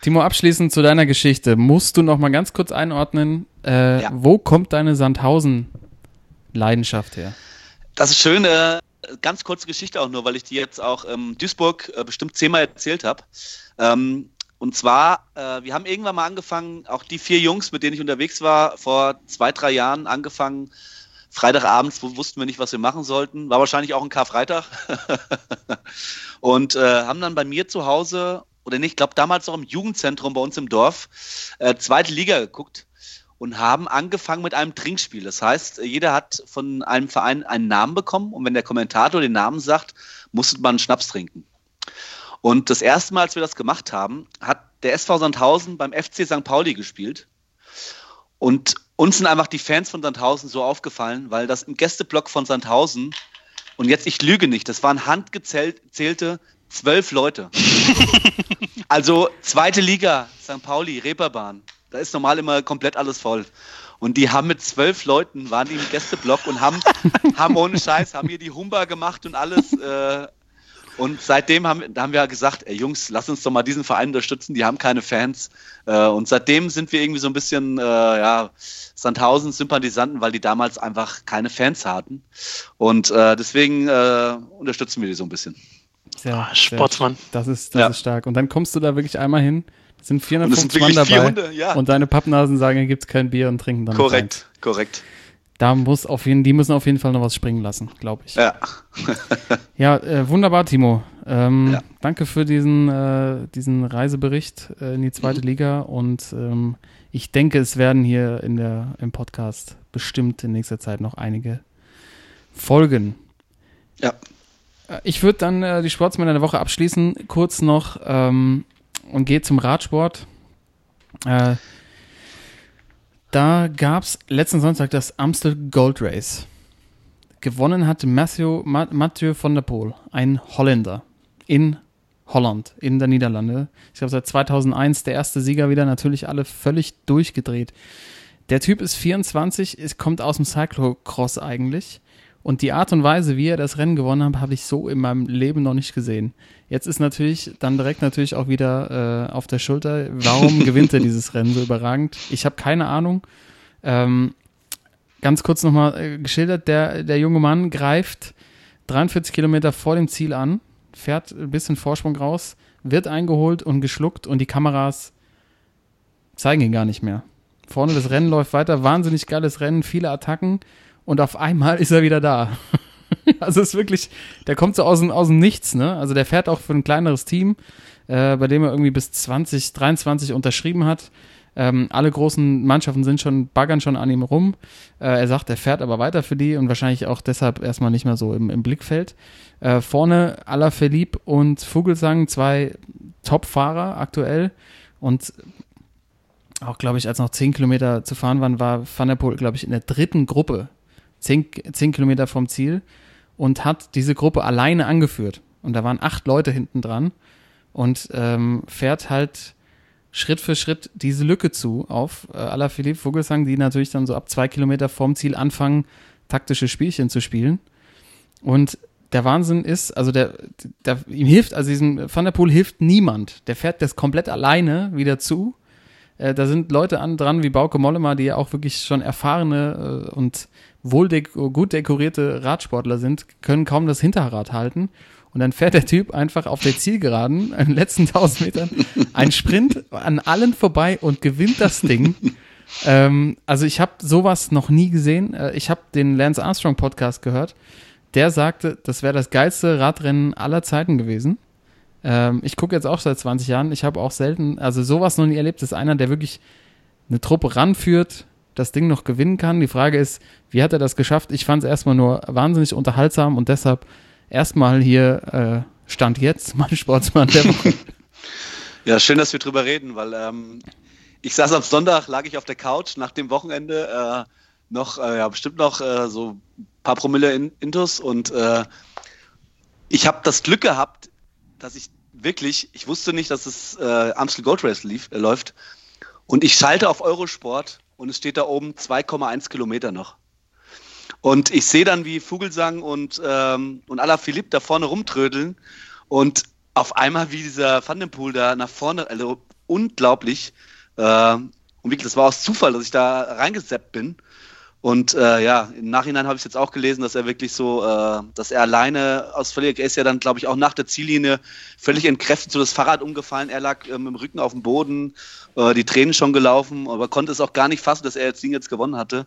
Timo, abschließend zu deiner Geschichte. Musst du noch mal ganz kurz einordnen, äh, Ja. wo kommt deine Sandhausen-Leidenschaft her? Das ist schön. Äh, ganz kurze Geschichte auch nur, weil ich die jetzt auch ähm, Duisburg äh, bestimmt zehnmal erzählt habe. Ähm, und zwar, äh, wir haben irgendwann mal angefangen, auch die vier Jungs, mit denen ich unterwegs war, vor zwei, drei Jahren angefangen. Freitagabends wussten wir nicht, was wir machen sollten. War wahrscheinlich auch ein Karfreitag. und äh, haben dann bei mir zu Hause, oder nicht, ich glaube damals noch im Jugendzentrum bei uns im Dorf, äh, zweite Liga geguckt und haben angefangen mit einem Trinkspiel. Das heißt, jeder hat von einem Verein einen Namen bekommen und wenn der Kommentator den Namen sagt, musste man einen Schnaps trinken. Und das erste Mal, als wir das gemacht haben, hat der SV Sandhausen beim FC St. Pauli gespielt. Und uns sind einfach die Fans von Sandhausen so aufgefallen, weil das im Gästeblock von Sandhausen, und jetzt ich lüge nicht, das waren handgezählte zwölf Leute. Also zweite Liga, St. Pauli, Reeperbahn. Da ist normal immer komplett alles voll. Und die haben mit zwölf Leuten, waren die im Gästeblock und haben, haben ohne Scheiß, haben hier die Humba gemacht und alles. Äh, und seitdem haben, da haben wir gesagt, ey Jungs, lass uns doch mal diesen Verein unterstützen, die haben keine Fans. Äh, und seitdem sind wir irgendwie so ein bisschen, äh, ja, Sandhausen Sympathisanten, weil die damals einfach keine Fans hatten. Und äh, deswegen äh, unterstützen wir die so ein bisschen. Sehr, Ah, Sportsmann. Sehr, das ist, das Ja. ist stark. Und dann kommst du da wirklich einmal hin, sind Und es sind 450 Mann dabei 400, ja. und deine Pappnasen sagen, hier gibt's kein Bier und trinken dann Korrekt, korrekt. eins. Da muss auf jeden, die müssen auf jeden Fall noch was springen lassen, glaube ich. Ja. Ja, äh, wunderbar, Timo. Ähm, Ja. Danke für diesen, äh, diesen Reisebericht äh, in die zweite Mhm. Liga und ähm, ich denke, es werden hier in der, im Podcast bestimmt in nächster Zeit noch einige folgen. Ja. Äh, Ich würde dann äh, die Sportsmänner der Woche abschließen, kurz noch ähm, und gehe zum Radsport. Äh, da gab es letzten Sonntag das Amstel Gold Race. Gewonnen hat Matthew, Ma Mathieu van der Poel, ein Holländer in Holland, in der Niederlande. Ich glaube, seit 2001 der erste Sieger wieder, natürlich alle völlig durchgedreht. Der Typ ist 24, ist, kommt aus dem Cyclocross eigentlich. Und die Art und Weise, wie er das Rennen gewonnen hat, habe ich so in meinem Leben noch nicht gesehen. Jetzt ist natürlich dann direkt natürlich auch wieder äh, auf der Schulter, warum gewinnt er dieses Rennen so überragend? Ich habe keine Ahnung. Ähm, ganz kurz nochmal äh, geschildert, der, der junge Mann greift 43 Kilometer vor dem Ziel an, fährt ein bisschen Vorsprung raus, wird eingeholt und geschluckt und die Kameras zeigen ihn gar nicht mehr. Vorne das Rennen läuft weiter, wahnsinnig geiles Rennen, viele Attacken und auf einmal ist er wieder da. also es ist wirklich, der kommt so aus dem, aus dem Nichts, ne? Also der fährt auch für ein kleineres Team, äh, bei dem er irgendwie bis 2023 unterschrieben hat. Ähm, alle großen Mannschaften sind schon, baggern schon an ihm rum. Äh, er sagt, er fährt aber weiter für die und wahrscheinlich auch deshalb erstmal nicht mehr so im, im Blickfeld. Äh, vorne Alaphilippe und Vogelsang, zwei Top-Fahrer aktuell. Und auch, glaube ich, als noch 10 Kilometer zu fahren waren, war Van der Poel, glaube ich, in der dritten Gruppe. 10, 10 Kilometer vom Ziel und hat diese Gruppe alleine angeführt. Und da waren acht Leute hinten dran und ähm, fährt halt Schritt für Schritt diese Lücke zu auf äh, Alaphilippe Vogelsang, die natürlich dann so ab zwei Kilometer vorm Ziel anfangen, taktische Spielchen zu spielen. Und der Wahnsinn ist, also der, der ihm hilft, also diesem Van der Poel hilft niemand. Der fährt das komplett alleine wieder zu. Äh, da sind Leute an, dran wie Bauke Mollema, die ja auch wirklich schon erfahrene äh, und wohl dek gut dekorierte Radsportler sind, können kaum das Hinterrad halten. Und dann fährt der Typ einfach auf der Zielgeraden, in den letzten 1000 Metern, einen Sprint an allen vorbei und gewinnt das Ding. ähm, also ich habe sowas noch nie gesehen. Äh, ich habe den Lance Armstrong Podcast gehört. Der sagte, das wäre das geilste Radrennen aller Zeiten gewesen. Ähm, ich gucke jetzt auch seit 20 Jahren. Ich habe auch selten, also sowas noch nie erlebt. Das ist einer, der wirklich eine Truppe ranführt, das Ding noch gewinnen kann. Die Frage ist, wie hat er das geschafft? Ich fand es erstmal nur wahnsinnig unterhaltsam und deshalb erstmal hier äh, Stand jetzt, mein Sportsmann der Woche. Ja, schön, dass wir drüber reden, weil ähm, ich saß am Sonntag, lag ich auf der Couch nach dem Wochenende äh, noch, äh, ja, bestimmt noch äh, so ein paar Promille in, Intus und äh, ich habe das Glück gehabt, dass ich wirklich, ich wusste nicht, dass es äh, Amstel Gold Race lief, äh, läuft. Und ich schalte auf Eurosport und es steht da oben 2,1 Kilometer noch. Und ich sehe dann, wie Vogelsang und, ähm, und Alaphilippe da vorne rumtrödeln. Und auf einmal, wie dieser Van den Poel da nach vorne, also unglaublich. Äh, und wirklich, das war aus Zufall, dass ich da reingeseppt bin. Und äh, ja, im Nachhinein habe ich jetzt auch gelesen, dass er wirklich so, äh, dass er alleine aus völlig, er ist ja dann, glaube ich, auch nach der Ziellinie völlig entkräftet, so das Fahrrad umgefallen, er lag äh, mit dem Rücken auf dem Boden, äh, die Tränen schon gelaufen, aber konnte es auch gar nicht fassen, dass er jetzt Ding jetzt gewonnen hatte.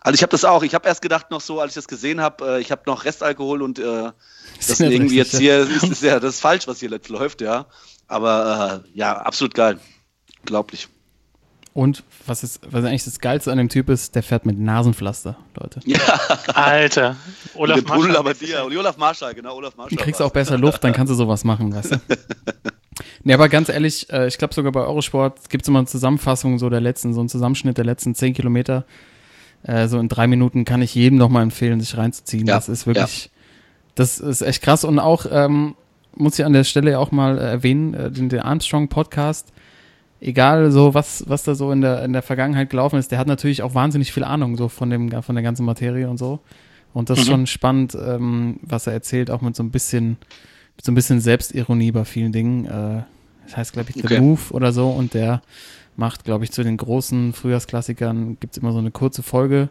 Also ich habe das auch, ich habe erst gedacht noch so, als ich das gesehen habe, äh, ich habe noch Restalkohol und äh, das ja irgendwie jetzt hier, ist, ist ja, das ist falsch, was hier läuft, ja. Aber äh, ja, absolut geil. Unglaublich. Und was ist, was eigentlich das Geilste an dem Typ ist, der fährt mit Nasenpflaster, Leute. Ja, Alter. Olaf Marschall. Labbadia und Olaf Marschall, genau, Olaf Marschall. Du kriegst auch besser Luft, dann kannst du sowas machen, weißt du? Nee, aber ganz ehrlich, äh, ich glaube sogar bei Eurosport gibt es immer eine Zusammenfassung so der letzten, so einen Zusammenschnitt der letzten zehn Kilometer. Äh, so in drei Minuten kann ich jedem nochmal empfehlen, sich reinzuziehen. Ja, Das ist wirklich, das ist echt krass. Und auch, ähm, muss ich an der Stelle auch mal äh, erwähnen, äh, den, den Armstrong Podcast. Egal so, was, was da so in der, in der Vergangenheit gelaufen ist, der hat natürlich auch wahnsinnig viel Ahnung so von dem, von der ganzen Materie und so. Und das ist Mhm. schon spannend, ähm, was er erzählt, auch mit so ein bisschen, so ein bisschen Selbstironie bei vielen Dingen. Äh, das heißt, glaube ich, The Okay. Move oder so. Und der macht, glaube ich, zu den großen Frühjahrsklassikern gibt es immer so eine kurze Folge.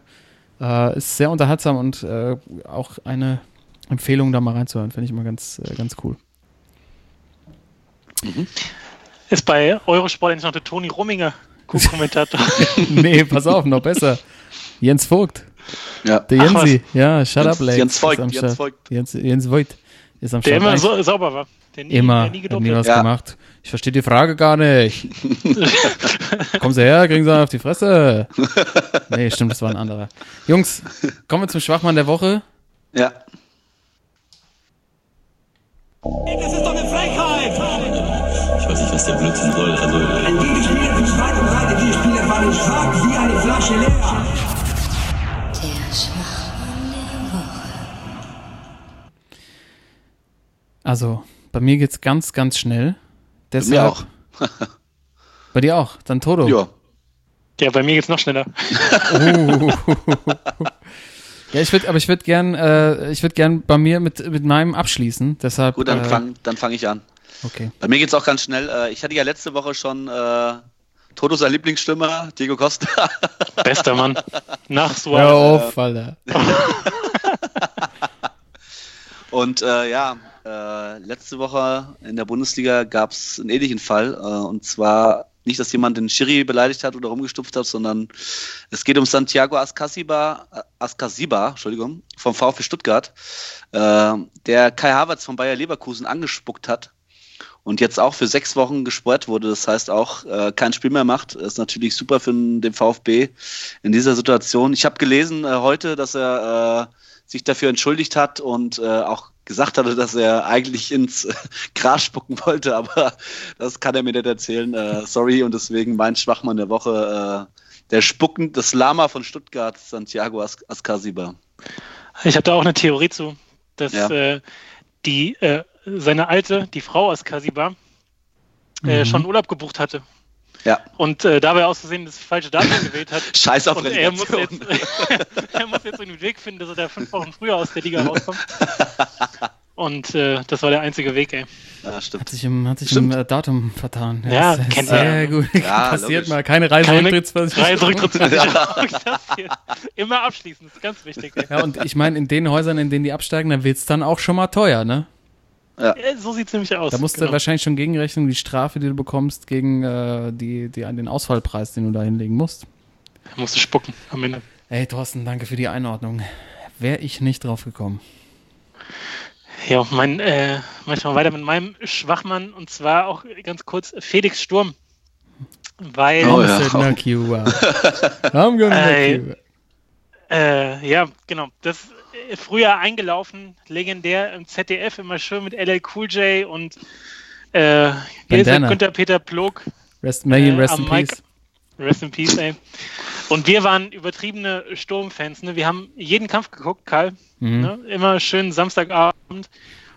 Äh, ist sehr unterhaltsam und äh, auch eine Empfehlung, da mal reinzuhören. Finde ich immer ganz, äh, ganz cool. Ist bei Eurosport eigentlich noch der Toni Rumminger Co-Kommentator. nee, pass auf, noch besser. Jens Vogt, Ja. der Ach, Jensi. Ja, shut Jens- up, Lex. Jens Voigt, am Jens. Voigt. Jens, Jens Voigt ist am der Start. immer Eigentlich so sauber war. Der nie, immer, der nie hat nie was Ja. gemacht. Ich verstehe die Frage gar nicht. Kommen Sie her, kriegen Sie einen auf die Fresse. Nee, stimmt, das war ein anderer. Jungs, kommen wir zum Schwachmann der Woche. Ja. Das ist doch! Was der Blödsinn soll. Also, Ein Gegenspieler für Schwein und beide Gegenspieler waren schwach wie eine Flasche leer. Der. Also, bei mir geht's ganz, ganz schnell. Deshalb, Mir auch. Bei dir auch. Dann Toto. Ja. Ja, bei mir geht's noch schneller. Ja, ich würde, aber ich würde gern, äh, ich würde gern bei mir mit, mit meinem abschließen. Deshalb. Gut, dann äh, fange fang ich an. Okay. Bei mir geht es auch ganz schnell. Äh, Ich hatte ja letzte Woche schon äh, Toto sein Lieblingsstürmer, Diego Costa. Bester Mann. Nach Hör Suarez. auf, Alter. Und äh, ja, äh, letzte Woche in der Bundesliga gab es einen ähnlichen Fall. Äh, und zwar nicht, dass jemand den Schiri beleidigt hat oder rumgestupft hat, sondern es geht um Santiago Ascasiba, äh, Ascasiba Entschuldigung, vom VfB Stuttgart, äh, der Kai Havertz von Bayer Leverkusen angespuckt hat und jetzt auch für sechs Wochen gesperrt wurde. Das heißt auch äh, kein Spiel mehr macht. Ist natürlich super für den VfB in dieser Situation. Ich habe gelesen äh, heute, dass er äh, sich dafür entschuldigt hat und äh, auch gesagt hatte, dass er eigentlich ins äh, Gras spucken wollte, aber das kann er mir nicht erzählen. Äh, sorry und deswegen mein Schwachmann der Woche, äh, der Spucken, das Lama von Stuttgart, Santiago As Ascasiba. Ich habe da auch eine Theorie zu, dass Ja. äh, die äh, seine alte, die Frau aus Kasiba, äh, schon Urlaub gebucht hatte Ja, und äh, dabei aus Versehen das falsche Datum gewählt hat. scheiß auf Und er muss, jetzt, er muss jetzt einen Weg finden, dass er da fünf Wochen früher aus der Liga rauskommt. Und äh, das war der einzige Weg, ey. Ja, Hat stimmt. sich im, hat sich Stimmt. im äh, Datum vertan. Ja, das ist kennt sehr er. gut. Ja, Passiert logisch. mal. Keine Reiserücktrittsversicherung. Hier. Immer abschließen, das ist ganz wichtig. Ey. Ja, und ich meine, in den Häusern, in denen die absteigen, da wird's dann auch schon mal teuer, ne? Äh, So sieht es nämlich aus. Da musst du Genau. wahrscheinlich schon gegenrechnen, die Strafe, die du bekommst, gegen äh, die, die, den Ausfallpreis, den du da hinlegen musst. musst du spucken am Ende. Ey, Thorsten, danke für die Einordnung. Wäre ich nicht drauf gekommen. Ja, mein, äh, manchmal weiter mit meinem Schwachmann und zwar auch ganz kurz Felix Sturm. Weil, Oh ja. I'm gonna Ey. knock you äh, ja, genau, das äh, früher eingelaufen, legendär im ZDF, immer schön mit LL Cool J und äh. Günther Peter Plog, Rest, you Äh, rest in Mic- peace. Rest in Peace, ey. Und wir waren übertriebene Sturmfans. Ne? Wir haben jeden Kampf geguckt, Karl. Mhm. Ne? Immer schön Samstagabend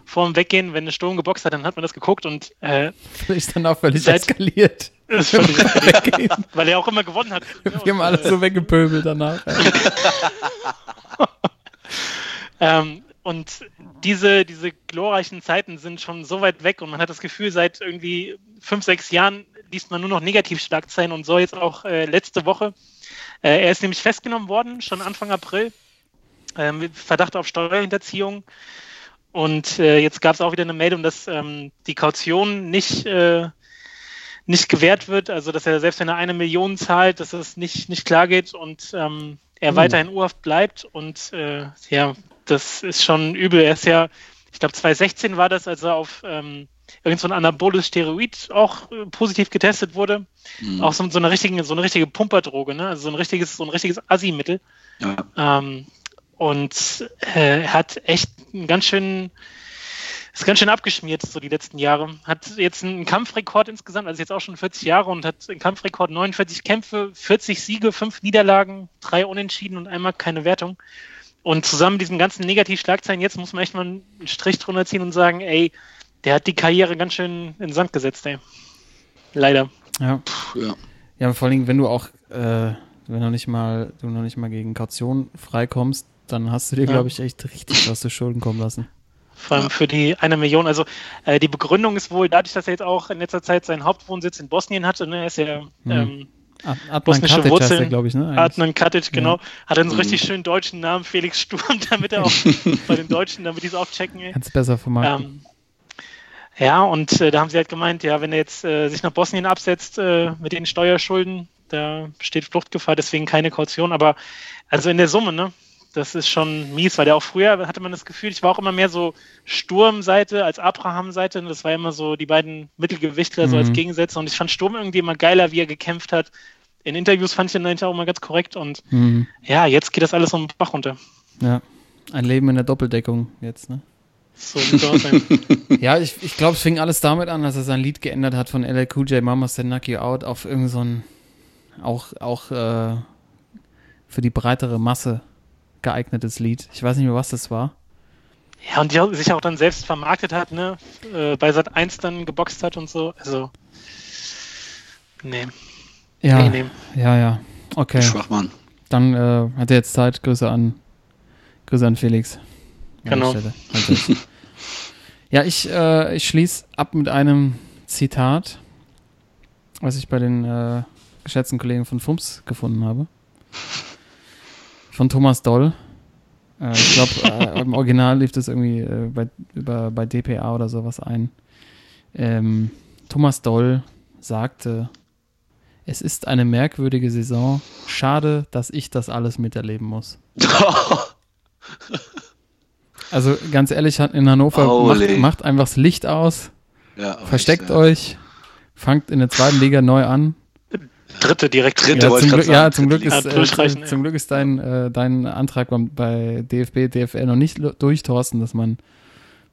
vor dem Weggehen, wenn eine Sturm geboxt hat, dann hat man das geguckt und äh, Ist dann auch völlig Seit- eskaliert. ist völlig eskaliert, weil er auch immer gewonnen hat. Wir haben alles so weggepöbelt danach. Ähm, und diese, diese glorreichen Zeiten sind schon so weit weg und man hat das Gefühl, seit irgendwie fünf, sechs Jahren liest man nur noch Negativschlagzeilen und so jetzt auch äh, letzte Woche. Äh, er ist nämlich festgenommen worden, schon Anfang April, äh, mit Verdacht auf Steuerhinterziehung. Und äh, jetzt gab es auch wieder eine Meldung, dass ähm, die Kaution nicht, äh, nicht gewährt wird, also dass er selbst wenn er eine Million zahlt, dass es nicht, nicht klar geht und ähm, er Hm. weiterhin urhaft bleibt. Und äh, ja, das ist schon übel. Er ist ja, ich glaube 2016 war das, als er auf ähm, irgend so ein anaboles Steroid auch äh, positiv getestet wurde. Mhm. Auch so, so eine richtige, so eine richtige Pumperdroge, ne? Also so ein richtiges, so ein richtiges Assi-Mittel. Ja. Ähm, und äh, er hat echt einen ganz schön, ist ganz schön abgeschmiert, so die letzten Jahre. Hat jetzt einen Kampfrekord insgesamt, also jetzt auch schon 40 Jahre und hat einen Kampfrekord 49 Kämpfe, 40 Siege, 5 Niederlagen, 3 Unentschieden und einmal keine Wertung. Und zusammen mit diesen ganzen Negativschlagzeilen, jetzt muss man echt mal einen Strich drunter ziehen und sagen, ey, der hat die Karriere ganz schön in den Sand gesetzt, ey. Leider. Ja. ja. Ja, vor allem, wenn du auch, äh, wenn du nicht mal, du noch nicht mal gegen Kaution freikommst, dann hast du dir, Ja. glaube ich, echt richtig was zu Schulden kommen lassen. Vor allem für die eine Million. Also äh, die Begründung ist wohl, dadurch, dass er jetzt auch in letzter Zeit seinen Hauptwohnsitz in Bosnien hatte, ne, er ist ja ähm, Ad- Adnan Bosnische Katic Wurzeln. glaube ich, ne? eigentlich. Adnan Katic, genau, hat einen so Mhm. richtig schönen deutschen Namen, Felix Sturm, damit er auch bei den Deutschen, damit die es auch checken. Ey. Kannst besser vermarkten. Ähm, ja, und äh, da haben sie halt gemeint, ja, wenn er jetzt äh, sich nach Bosnien absetzt äh, mit den Steuerschulden, da besteht Fluchtgefahr, deswegen keine Kaution. Aber also in der Summe, ne, das ist schon mies, weil der auch früher hatte man das Gefühl, ich war auch immer mehr so Sturmseite als Abraham-Seite. ne, Das war immer so die beiden Mittelgewichtler so Mhm. als Gegensätze. Und ich fand Sturm irgendwie immer geiler, wie er gekämpft hat. In Interviews fand ich ihn eigentlich auch immer ganz korrekt. Und Mhm. ja, jetzt geht das alles um den Bach runter. Ja. Ein Leben in der Doppeldeckung jetzt, ne? So. Ja, ich, ich glaube, es fing alles damit an, dass er sein Lied geändert hat von LL Cool J Mama Said Knock You Out auf irgend so auch, auch äh, für die breitere Masse geeignetes Lied. Ich weiß nicht mehr, was das war. Ja, und die sich auch dann selbst vermarktet hat, ne? Äh, bei Sat 1 dann geboxt hat und so. Also. Nee. Ja, Nee, nee. ja, ja. Okay, Schwachmann. dann äh, hat er jetzt Zeit. Grüße an, Grüße an Felix. Genau. Das. ja, ich, äh, ich schließe ab mit einem Zitat, was ich bei den äh, geschätzten Kollegen von FUMS gefunden habe. Von Thomas Doll. Äh, ich glaube, äh, im Original lief das irgendwie äh, bei, über, bei DPA oder sowas ein. Ähm, Thomas Doll sagte, es ist eine merkwürdige Saison. Schade, dass ich das alles miterleben muss. Also ganz ehrlich, in Hannover macht, macht einfach das Licht aus, ja, versteckt echt, ja. euch, fangt in der zweiten Liga neu an. Dritte direkt. Dritte Ja, wollte zum, Glück, ja, zum Glück ist, äh, Ja, durchreichen, zum Glück ist dein, äh, dein Antrag beim- bei DFB, DFL noch nicht durch, Thorsten, dass man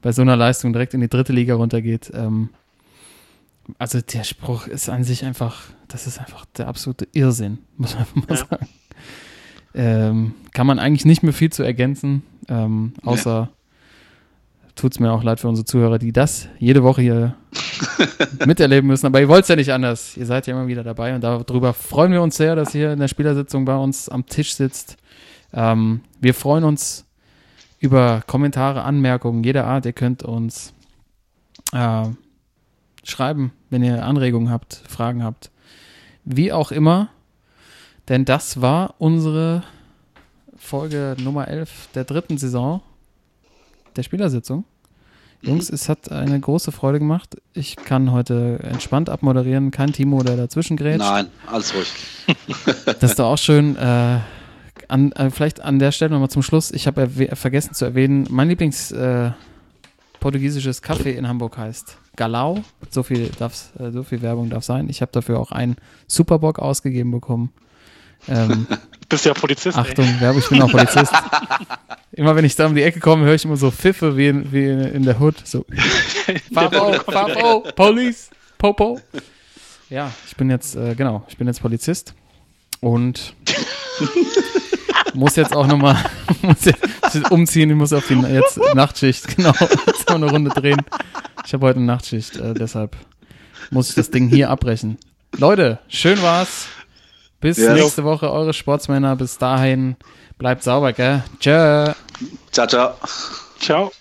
bei so einer Leistung direkt in die dritte Liga runtergeht. Ähm, also der Spruch ist an sich einfach, das ist einfach der absolute Irrsinn, muss man einfach mal Ja. sagen. Ähm, kann man eigentlich nicht mehr viel zu ergänzen, ähm, außer tut es mir auch leid für unsere Zuhörer, die das jede Woche hier miterleben müssen. Aber ihr wollt es ja nicht anders. Ihr seid ja immer wieder dabei und darüber freuen wir uns sehr, dass ihr in der Spielersitzung bei uns am Tisch sitzt. Ähm, wir freuen uns über Kommentare, Anmerkungen jeder Art. Ihr könnt uns äh, schreiben, wenn ihr Anregungen habt, Fragen habt. Wie auch immer, denn das war unsere Folge Nummer 11 der dritten Saison der Spielersitzung. Jungs, es hat eine große Freude gemacht. Ich kann heute entspannt abmoderieren. Kein Timo, der dazwischen grätscht. Nein, alles ruhig. Das ist doch auch schön. Äh, an, äh, vielleicht an der Stelle nochmal zum Schluss. Ich habe vergessen zu erwähnen, mein Lieblings äh, portugiesisches Kaffee in Hamburg heißt Galau. So viel, darf's, äh, so viel Werbung darf sein. Ich habe dafür auch einen Superbock ausgegeben bekommen. Ähm, Bist ja Polizist. Achtung, Werbung, ich bin auch Polizist. immer wenn ich da um die Ecke komme, höre ich immer so Pfiffe wie in, wie in der Hood. So, Fabo, Fabo, Police, Popo. Ja, ich bin jetzt, äh, genau, ich bin jetzt Polizist und muss jetzt auch nochmal umziehen, ich muss auf die jetzt Nachtschicht, genau. noch eine Runde drehen. Ich habe heute eine Nachtschicht, äh, deshalb muss ich das Ding hier abbrechen. Leute, schön war's. Bis Ja. nächste Woche, eure Sportsmänner. Bis dahin, bleibt sauber, gell? Tschö. Ciao, ciao. Ciao.